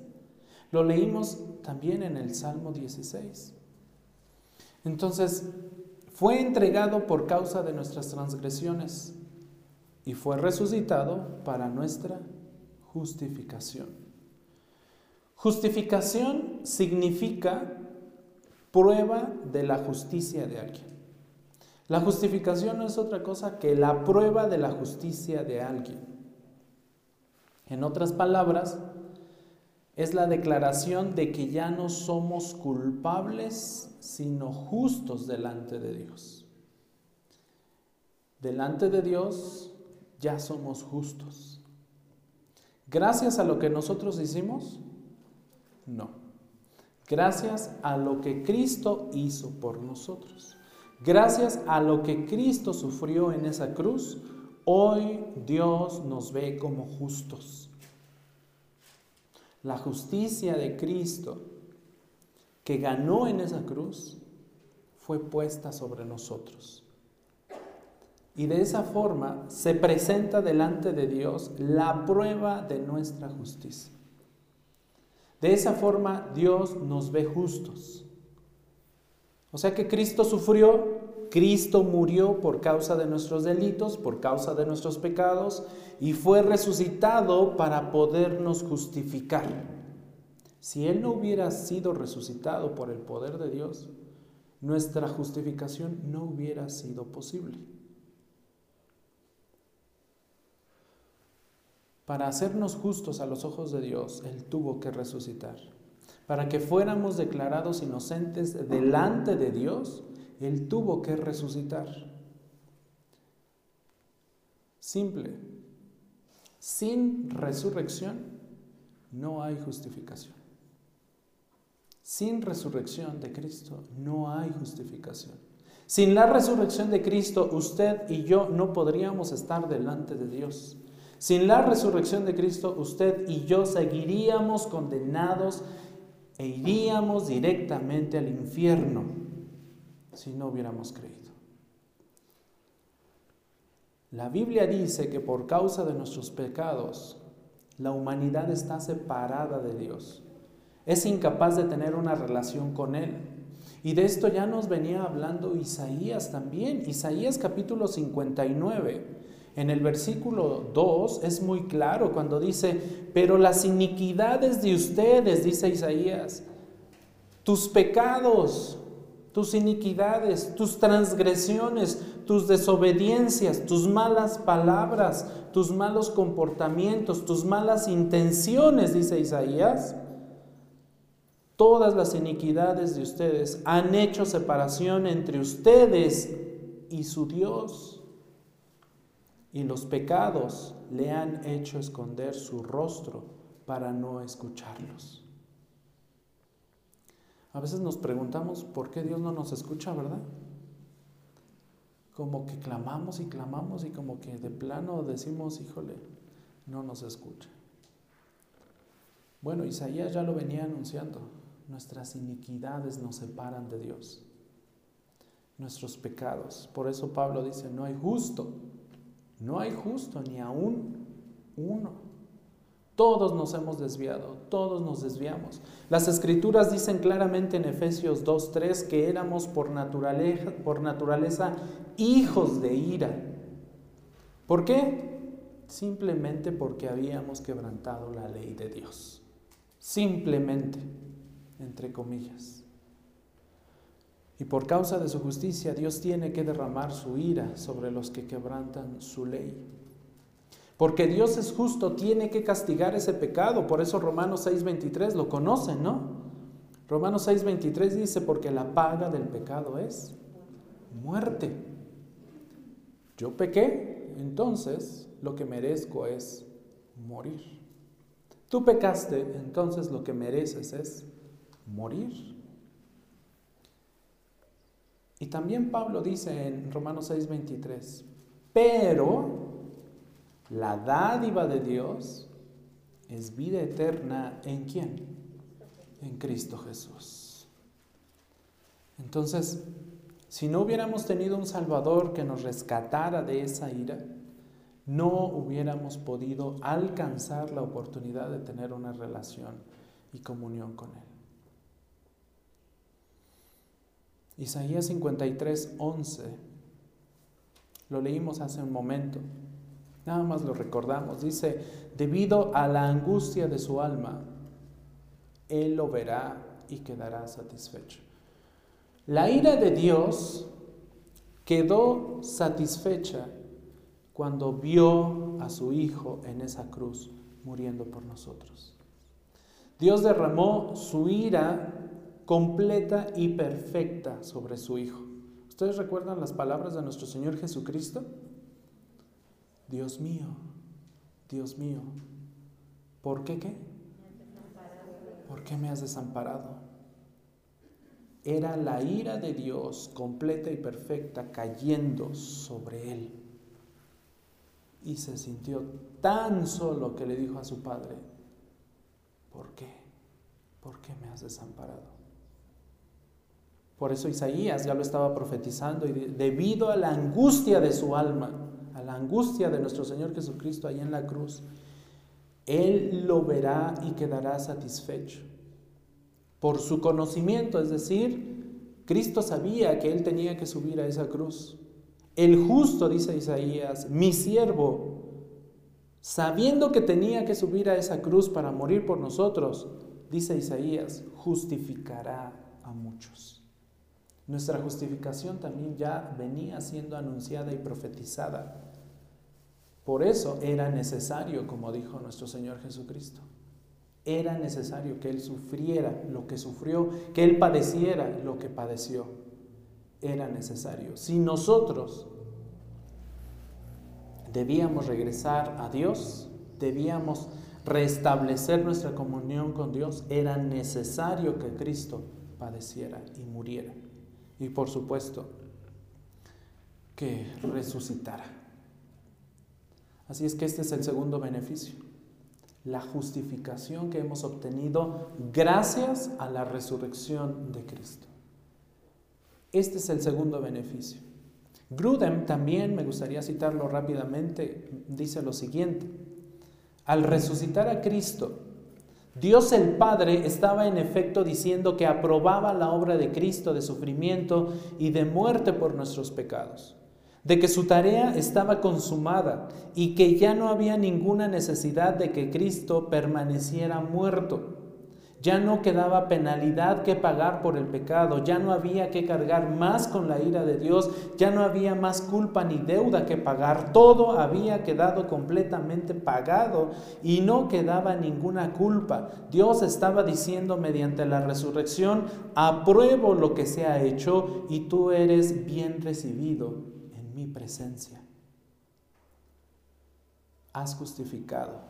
Lo leímos también en el Salmo 16. Entonces, fue entregado por causa de nuestras transgresiones y fue resucitado para nuestra justificación. Justificación significa prueba de la justicia de alguien. La justificación no es otra cosa que la prueba de la justicia de alguien. En otras palabras, es la declaración de que ya no somos culpables, sino justos delante de Dios. Delante de Dios ya somos justos. Gracias a lo que nosotros hicimos, no. Gracias a lo que Cristo hizo por nosotros. Gracias a lo que Cristo sufrió en esa cruz, hoy Dios nos ve como justos. La justicia de Cristo que ganó en esa cruz fue puesta sobre nosotros. Y de esa forma se presenta delante de Dios la prueba de nuestra justicia. De esa forma Dios nos ve justos. O sea que Cristo sufrió, Cristo murió por causa de nuestros delitos, por causa de nuestros pecados, y fue resucitado para podernos justificar. Si Él no hubiera sido resucitado por el poder de Dios, nuestra justificación no hubiera sido posible. Para hacernos justos a los ojos de Dios, Él tuvo que resucitar. Para que fuéramos declarados inocentes delante de Dios, Él tuvo que resucitar. Simple. Sin resurrección no hay justificación. Sin resurrección de Cristo no hay justificación. Sin la resurrección de Cristo, usted y yo no podríamos estar delante de Dios. Sin la resurrección de Cristo, usted y yo seguiríamos condenados e iríamos directamente al infierno si no hubiéramos creído. La Biblia dice que por causa de nuestros pecados, la humanidad está separada de Dios. Es incapaz de tener una relación con Él. Y de esto ya nos venía hablando Isaías también. Isaías capítulo 59. En el versículo 2 es muy claro cuando dice, pero las iniquidades de ustedes, dice Isaías, tus pecados, tus iniquidades, tus transgresiones, tus desobediencias, tus malas palabras, tus malos comportamientos, tus malas intenciones, dice Isaías, todas las iniquidades de ustedes han hecho separación entre ustedes y su Dios. Y los pecados le han hecho esconder su rostro para no escucharlos. A veces nos preguntamos por qué Dios no nos escucha, ¿verdad? como que clamamos y clamamos y como que de plano decimos, híjole, no nos escucha. Bueno, Isaías ya lo venía anunciando, nuestras iniquidades nos separan de Dios, nuestros pecados. Por eso Pablo dice, no hay justo, no hay justo ni aún uno. Todos nos hemos desviado, todos nos desviamos. Las escrituras dicen claramente en Efesios 2.3 que éramos por naturaleza, por naturaleza hijos de ira. ¿Por qué? Simplemente porque habíamos quebrantado la ley de Dios. Simplemente, entre comillas. Y por causa de su justicia, Dios tiene que derramar su ira sobre los que quebrantan su ley. Porque Dios es justo, tiene que castigar ese pecado. Por eso Romanos 6:23 lo conocen, ¿no? Romanos 6:23 dice, porque la paga del pecado es muerte. Yo pequé, entonces lo que merezco es morir. Tú pecaste, entonces lo que mereces es morir. Y también Pablo dice en Romanos 6:23, pero la dádiva de Dios es vida eterna en quién? En Cristo Jesús. Entonces, si no hubiéramos tenido un Salvador que nos rescatara de esa ira, no hubiéramos podido alcanzar la oportunidad de tener una relación y comunión con Él. Isaías 53, 11, lo leímos hace un momento. Nada más lo recordamos. Dice, debido a la angustia de su alma, Él lo verá y quedará satisfecho. La ira de Dios quedó satisfecha cuando vio a su Hijo en esa cruz muriendo por nosotros. Dios derramó su ira completa y perfecta sobre su Hijo. ¿Ustedes recuerdan las palabras de nuestro Señor Jesucristo? Dios mío, Dios mío, ¿por qué qué? ¿Por qué me has desamparado? Era la ira de Dios completa y perfecta cayendo sobre él. Y se sintió tan solo que le dijo a su padre, ¿por qué? ¿Por qué me has desamparado? Por eso Isaías ya lo estaba profetizando y debido a la angustia de su alma, a la angustia de nuestro Señor Jesucristo ahí en la cruz, Él lo verá y quedará satisfecho. Por su conocimiento, es decir, Cristo sabía que Él tenía que subir a esa cruz. El justo, dice Isaías, mi siervo, sabiendo que tenía que subir a esa cruz para morir por nosotros, dice Isaías, justificará a muchos. Nuestra justificación también ya venía siendo anunciada y profetizada. Por eso era necesario, como dijo nuestro Señor Jesucristo, era necesario que Él sufriera lo que sufrió, que Él padeciera lo que padeció. Era necesario. Si nosotros debíamos regresar a Dios, debíamos restablecer nuestra comunión con Dios, era necesario que Cristo padeciera y muriera. Y por supuesto, que resucitara. Así es que este es el segundo beneficio, la justificación que hemos obtenido gracias a la resurrección de Cristo. Este es el segundo beneficio. Grudem también, me gustaría citarlo rápidamente, dice lo siguiente. Al resucitar a Cristo, Dios el Padre estaba en efecto diciendo que aprobaba la obra de Cristo de sufrimiento y de muerte por nuestros pecados, de que su tarea estaba consumada y que ya no había ninguna necesidad de que Cristo permaneciera muerto. Ya no quedaba penalidad que pagar por el pecado, ya no había que cargar más con la ira de Dios, ya no había más culpa ni deuda que pagar, todo había quedado completamente pagado y no quedaba ninguna culpa. Dios estaba diciendo mediante la resurrección, apruebo lo que se ha hecho y tú eres bien recibido en mi presencia. Has justificado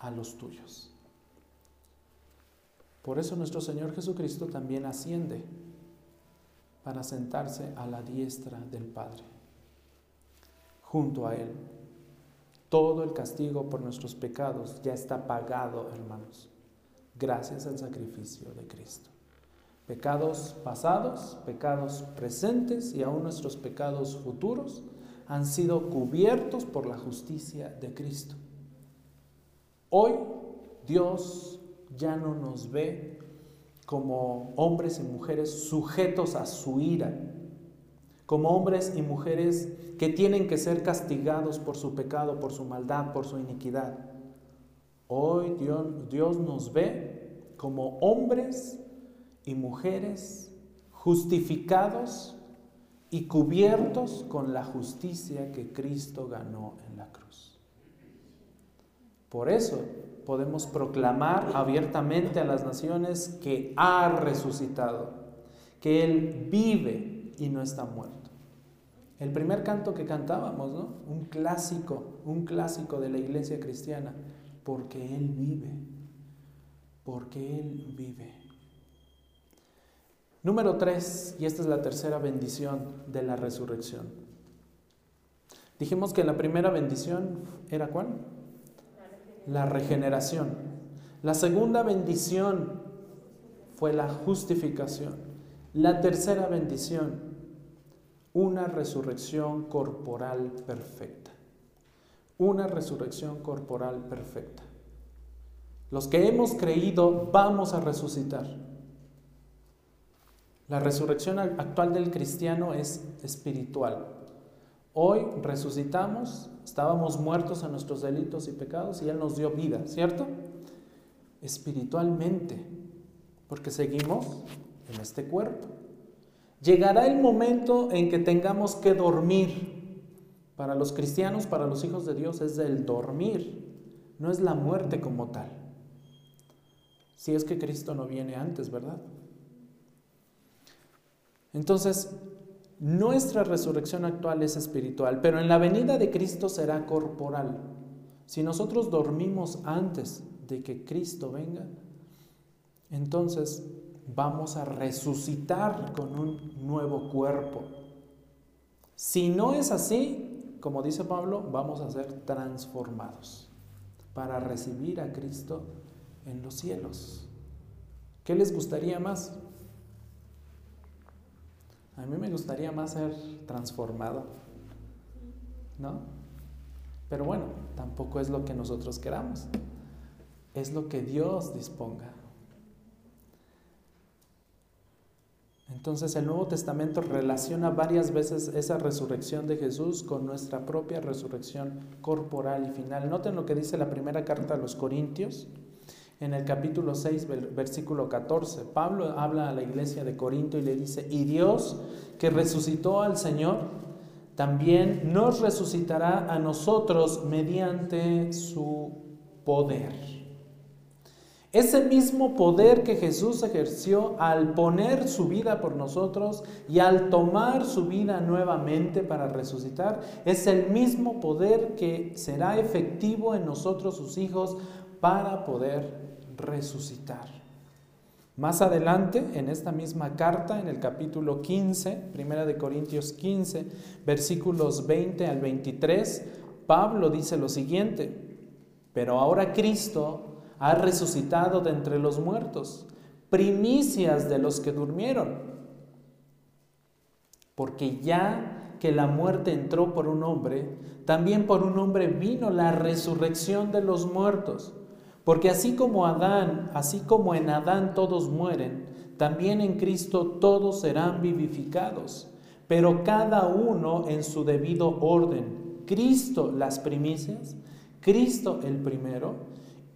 a los tuyos. Por eso nuestro Señor Jesucristo también asciende para sentarse a la diestra del Padre. Junto a Él, todo el castigo por nuestros pecados ya está pagado, hermanos, gracias al sacrificio de Cristo. Pecados pasados, pecados presentes y aún nuestros pecados futuros han sido cubiertos por la justicia de Cristo. Hoy Dios ya no nos ve como hombres y mujeres sujetos a su ira, como hombres y mujeres que tienen que ser castigados por su pecado, por su maldad, por su iniquidad. Hoy Dios, Dios nos ve como hombres y mujeres justificados y cubiertos con la justicia que Cristo ganó en la cruz. Por eso podemos proclamar abiertamente a las naciones que ha resucitado, que Él vive y no está muerto. El primer canto que cantábamos, ¿no? Un clásico, un clásico de la iglesia cristiana, porque Él vive, porque Él vive. Número tres, y esta es la tercera bendición de la resurrección. Dijimos que la primera bendición era cuál? La regeneración. La segunda bendición fue la justificación. La tercera bendición, una resurrección corporal perfecta. Una resurrección corporal perfecta. Los que hemos creído vamos a resucitar. La resurrección actual del cristiano es espiritual. Hoy resucitamos, estábamos muertos a nuestros delitos y pecados y Él nos dio vida, ¿cierto? Espiritualmente, porque seguimos en este cuerpo. Llegará el momento en que tengamos que dormir. Para los cristianos, para los hijos de Dios, es el dormir, no es la muerte como tal. Si es que Cristo no viene antes, ¿verdad? Entonces, nuestra resurrección actual es espiritual, pero en la venida de Cristo será corporal. Si nosotros dormimos antes de que Cristo venga, entonces vamos a resucitar con un nuevo cuerpo. Si no es así, como dice Pablo, vamos a ser transformados para recibir a Cristo en los cielos. ¿Qué les gustaría más? A mí me gustaría más ser transformado, ¿no? Pero bueno, tampoco es lo que nosotros queramos, es lo que Dios disponga. Entonces el Nuevo Testamento relaciona varias veces esa resurrección de Jesús con nuestra propia resurrección corporal y final. Noten lo que dice la primera carta a los Corintios, en el capítulo 6, versículo 14. Pablo habla a la iglesia de Corinto y le dice, y Dios que resucitó al Señor, también nos resucitará a nosotros mediante su poder. Ese mismo poder que Jesús ejerció al poner su vida por nosotros y al tomar su vida nuevamente para resucitar, es el mismo poder que será efectivo en nosotros sus hijos para poder resucitar. Más adelante, en esta misma carta, en el capítulo 15, primera de Corintios 15, versículos 20 al 23, Pablo dice lo siguiente, pero ahora Cristo ha resucitado de entre los muertos, primicias de los que durmieron, porque ya que la muerte entró por un hombre, también por un hombre vino la resurrección de los muertos. Porque así como Adán, así como en Adán todos mueren, también en Cristo todos serán vivificados, pero cada uno en su debido orden. Cristo las primicias, Cristo el primero,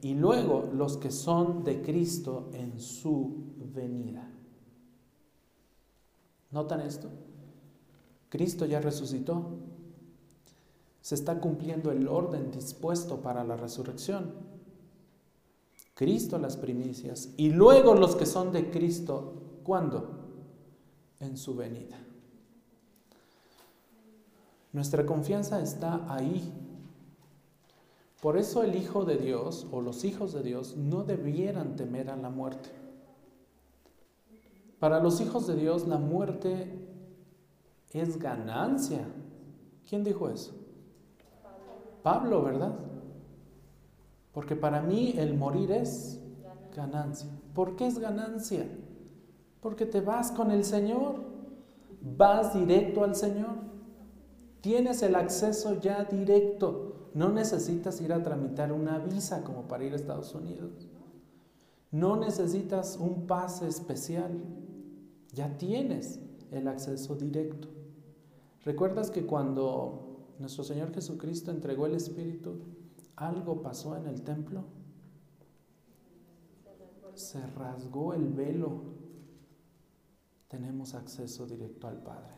y luego los que son de Cristo en su venida. ¿Notan esto? Cristo ya resucitó. Se está cumpliendo el orden dispuesto para la resurrección. Cristo las primicias y luego los que son de Cristo, ¿cuándo? En su venida. Nuestra confianza está ahí. Por eso el Hijo de Dios o los hijos de Dios no debieran temer a la muerte. Para los hijos de Dios la muerte es ganancia. ¿Quién dijo eso? Pablo, ¿verdad? Porque para mí el morir es ganancia. ¿Por qué es ganancia? Porque te vas con el Señor, vas directo al Señor. Tienes el acceso ya directo. No necesitas ir a tramitar una visa como para ir a Estados Unidos. No necesitas un pase especial. Ya tienes el acceso directo. ¿Recuerdas que cuando nuestro Señor Jesucristo entregó el Espíritu, algo pasó en el templo. Se rasgó el velo. Tenemos acceso directo al Padre.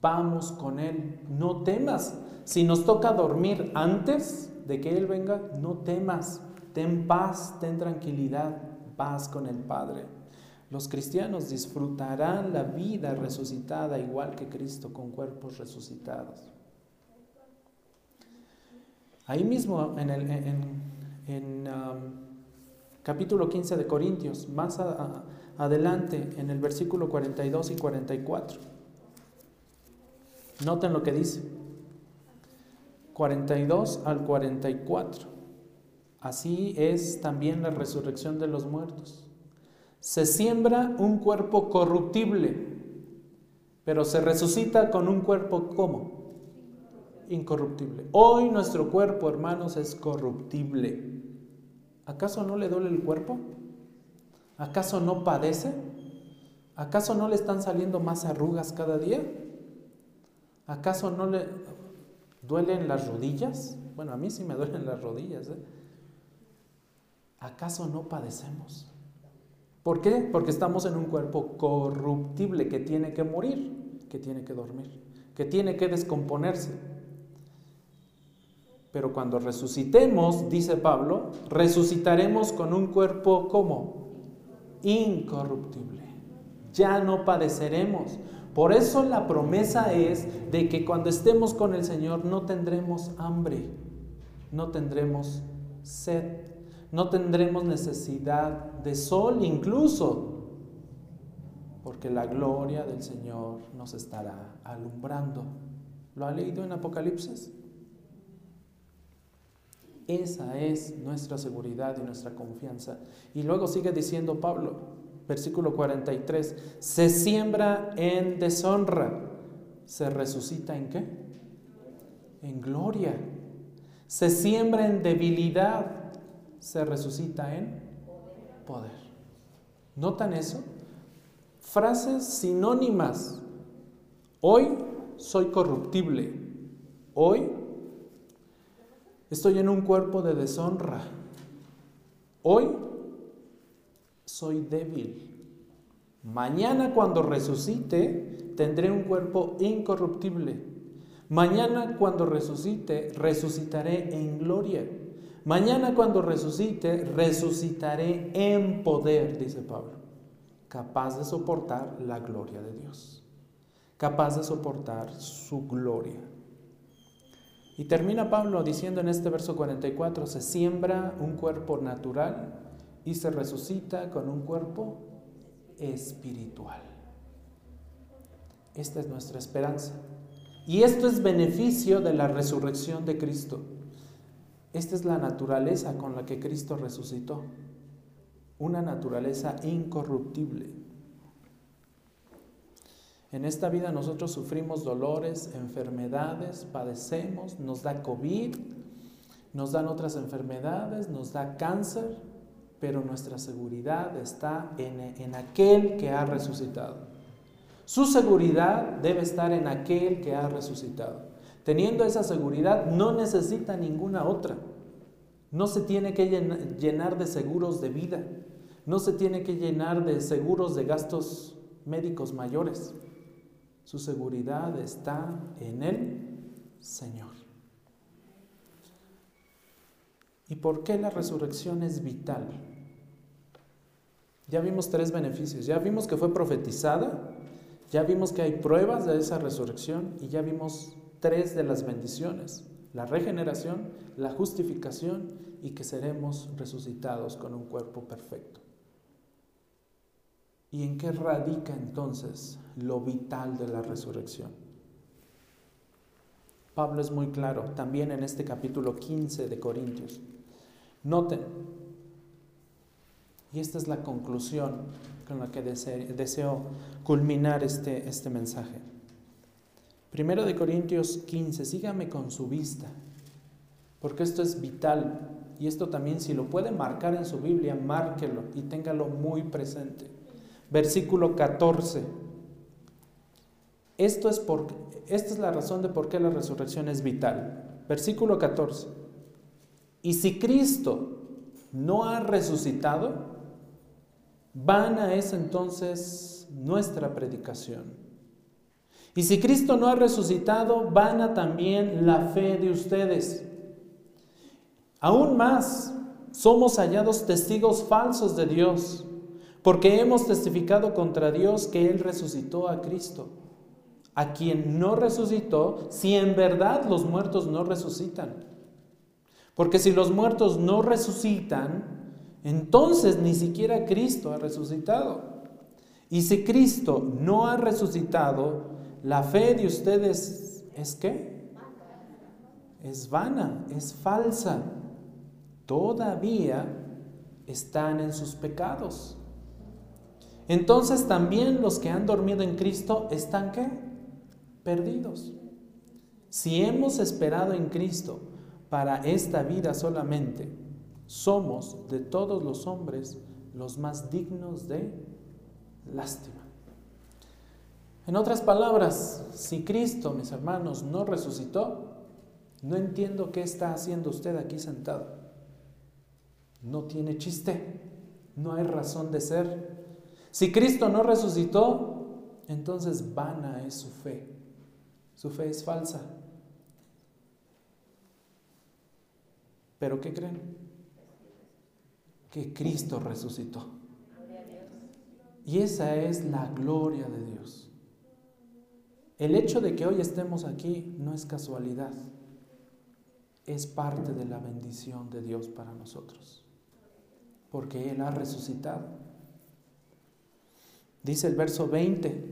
Vamos con Él. No temas. Si nos toca dormir antes de que Él venga, no temas. Ten paz, ten tranquilidad. Paz con el Padre. Los cristianos disfrutarán la vida resucitada igual que Cristo con cuerpos resucitados. Ahí mismo en el um, capítulo 15 de Corintios, más adelante en el versículo 42 y 44. Noten lo que dice. 42 al 44. Así es también la resurrección de los muertos. Se siembra un cuerpo corruptible, pero se resucita con un cuerpo como incorruptible. Hoy nuestro cuerpo, hermanos, es corruptible. ¿Acaso no le duele el cuerpo? ¿Acaso no padece? ¿Acaso no le están saliendo más arrugas cada día? ¿Acaso no le duelen las rodillas? Bueno, a mí sí me duelen las rodillas. ¿eh? ¿Acaso no padecemos? ¿Por qué? Porque estamos en un cuerpo corruptible que tiene que morir, que tiene que dormir, que tiene que descomponerse. Pero cuando resucitemos, dice Pablo, resucitaremos con un cuerpo como incorruptible. Ya no padeceremos. Por eso la promesa es de que cuando estemos con el Señor no tendremos hambre, no tendremos sed, no tendremos necesidad de sol incluso, porque la gloria del Señor nos estará alumbrando. ¿Lo ha leído en Apocalipsis? Esa es nuestra seguridad y nuestra confianza. Y luego sigue diciendo Pablo, versículo 43, se siembra en deshonra, se resucita en qué? En gloria. Se siembra en debilidad, se resucita en poder. ¿Notan eso? Frases sinónimas. Hoy soy corruptible. Hoy Estoy en un cuerpo de deshonra. Hoy soy débil. Mañana cuando resucite tendré un cuerpo incorruptible. Mañana cuando resucite resucitaré en gloria. Mañana cuando resucite resucitaré en poder, dice Pablo, capaz de soportar la gloria de Dios, capaz de soportar su gloria. Y termina Pablo diciendo en este verso 44, se siembra un cuerpo natural y se resucita con un cuerpo espiritual. Esta es nuestra esperanza. Y esto es beneficio de la resurrección de Cristo. Esta es la naturaleza con la que Cristo resucitó. Una naturaleza incorruptible. En esta vida nosotros sufrimos dolores, enfermedades, padecemos, nos da COVID, nos dan otras enfermedades, nos da cáncer, pero nuestra seguridad está en, en aquel que ha resucitado. Su seguridad debe estar en aquel que ha resucitado. Teniendo esa seguridad, no necesita ninguna otra. No se tiene que llenar de seguros de vida. No se tiene que llenar de seguros de gastos médicos mayores. Su seguridad está en el Señor. ¿Y por qué la resurrección es vital? Ya vimos tres beneficios. Ya vimos que fue profetizada, ya vimos que hay pruebas de esa resurrección y ya vimos tres de las bendiciones, la regeneración, la justificación y que seremos resucitados con un cuerpo perfecto. ¿Y en qué radica entonces lo vital de la resurrección? Pablo es muy claro también en este capítulo 15 de Corintios. Noten, y esta es la conclusión con la que deseo, culminar este, este mensaje. Primero de Corintios 15, sígame con su vista, porque esto es vital y esto también si lo puede marcar en su Biblia, márquelo y téngalo muy presente. Versículo 14. Esto es por, esta es la razón de por qué la resurrección es vital. Versículo 14. Y si Cristo no ha resucitado, Vana es entonces nuestra predicación. Y si Cristo no ha resucitado, vana también la fe de ustedes. Aún más, somos hallados testigos falsos de Dios, porque hemos testificado contra Dios que Él resucitó a Cristo, a quien no resucitó, si en verdad los muertos no resucitan. Porque si los muertos no resucitan, entonces ni siquiera Cristo ha resucitado. Y si Cristo no ha resucitado, la fe de ustedes es qué? Es vana, es falsa. Todavía están en sus pecados. Entonces también los que han dormido en Cristo están qué? Perdidos. Si hemos esperado en Cristo para esta vida solamente, somos de todos los hombres los más dignos de lástima. En otras palabras, si Cristo, mis hermanos, no resucitó, no entiendo qué está haciendo usted aquí sentado. No tiene chiste, no hay razón de ser. Si Cristo no resucitó, entonces vana es su fe. Su fe es falsa. ¿Pero qué creen? que Cristo resucitó. Y esa es la gloria de Dios. El hecho de que hoy estemos aquí no es casualidad, es parte de la bendición de Dios para nosotros, porque Él ha resucitado. Dice el verso 20,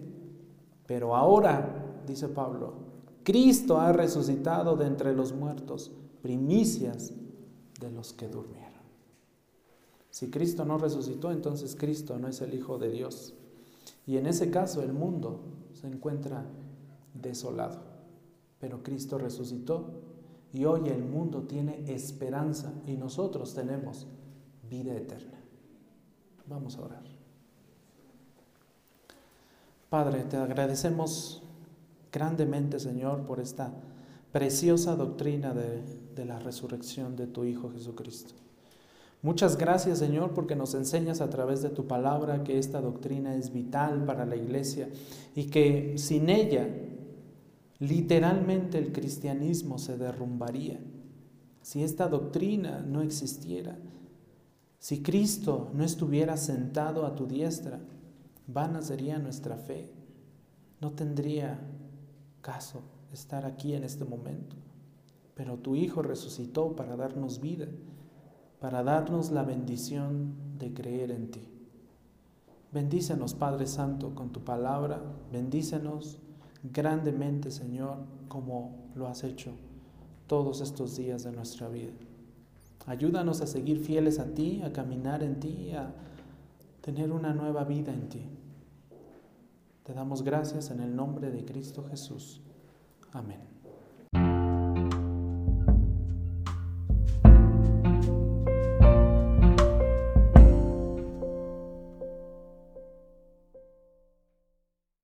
pero ahora, dice Pablo, Cristo ha resucitado de entre los muertos, primicias de los que durmieron. Si Cristo no resucitó, entonces Cristo no es el Hijo de Dios. Y en ese caso el mundo se encuentra desolado. Pero Cristo resucitó y hoy el mundo tiene esperanza y nosotros tenemos vida eterna. Vamos a orar. Padre, te agradecemos grandemente, Señor, por esta preciosa doctrina de, la resurrección de tu Hijo Jesucristo. Muchas gracias Señor porque nos enseñas a través de tu palabra que esta doctrina es vital para la iglesia y que sin ella literalmente el cristianismo se derrumbaría. Si esta doctrina no existiera, si Cristo no estuviera sentado a tu diestra, vana sería nuestra fe. No tendría caso estar aquí en este momento. pero tu Hijo resucitó para darnos vida, para darnos la bendición de creer en ti. Bendícenos, Padre Santo, con tu palabra, bendícenos grandemente, Señor, como lo has hecho todos estos días de nuestra vida. Ayúdanos a seguir fieles a ti, a caminar en ti, a tener una nueva vida en ti. Te damos gracias en el nombre de Cristo Jesús. Amén.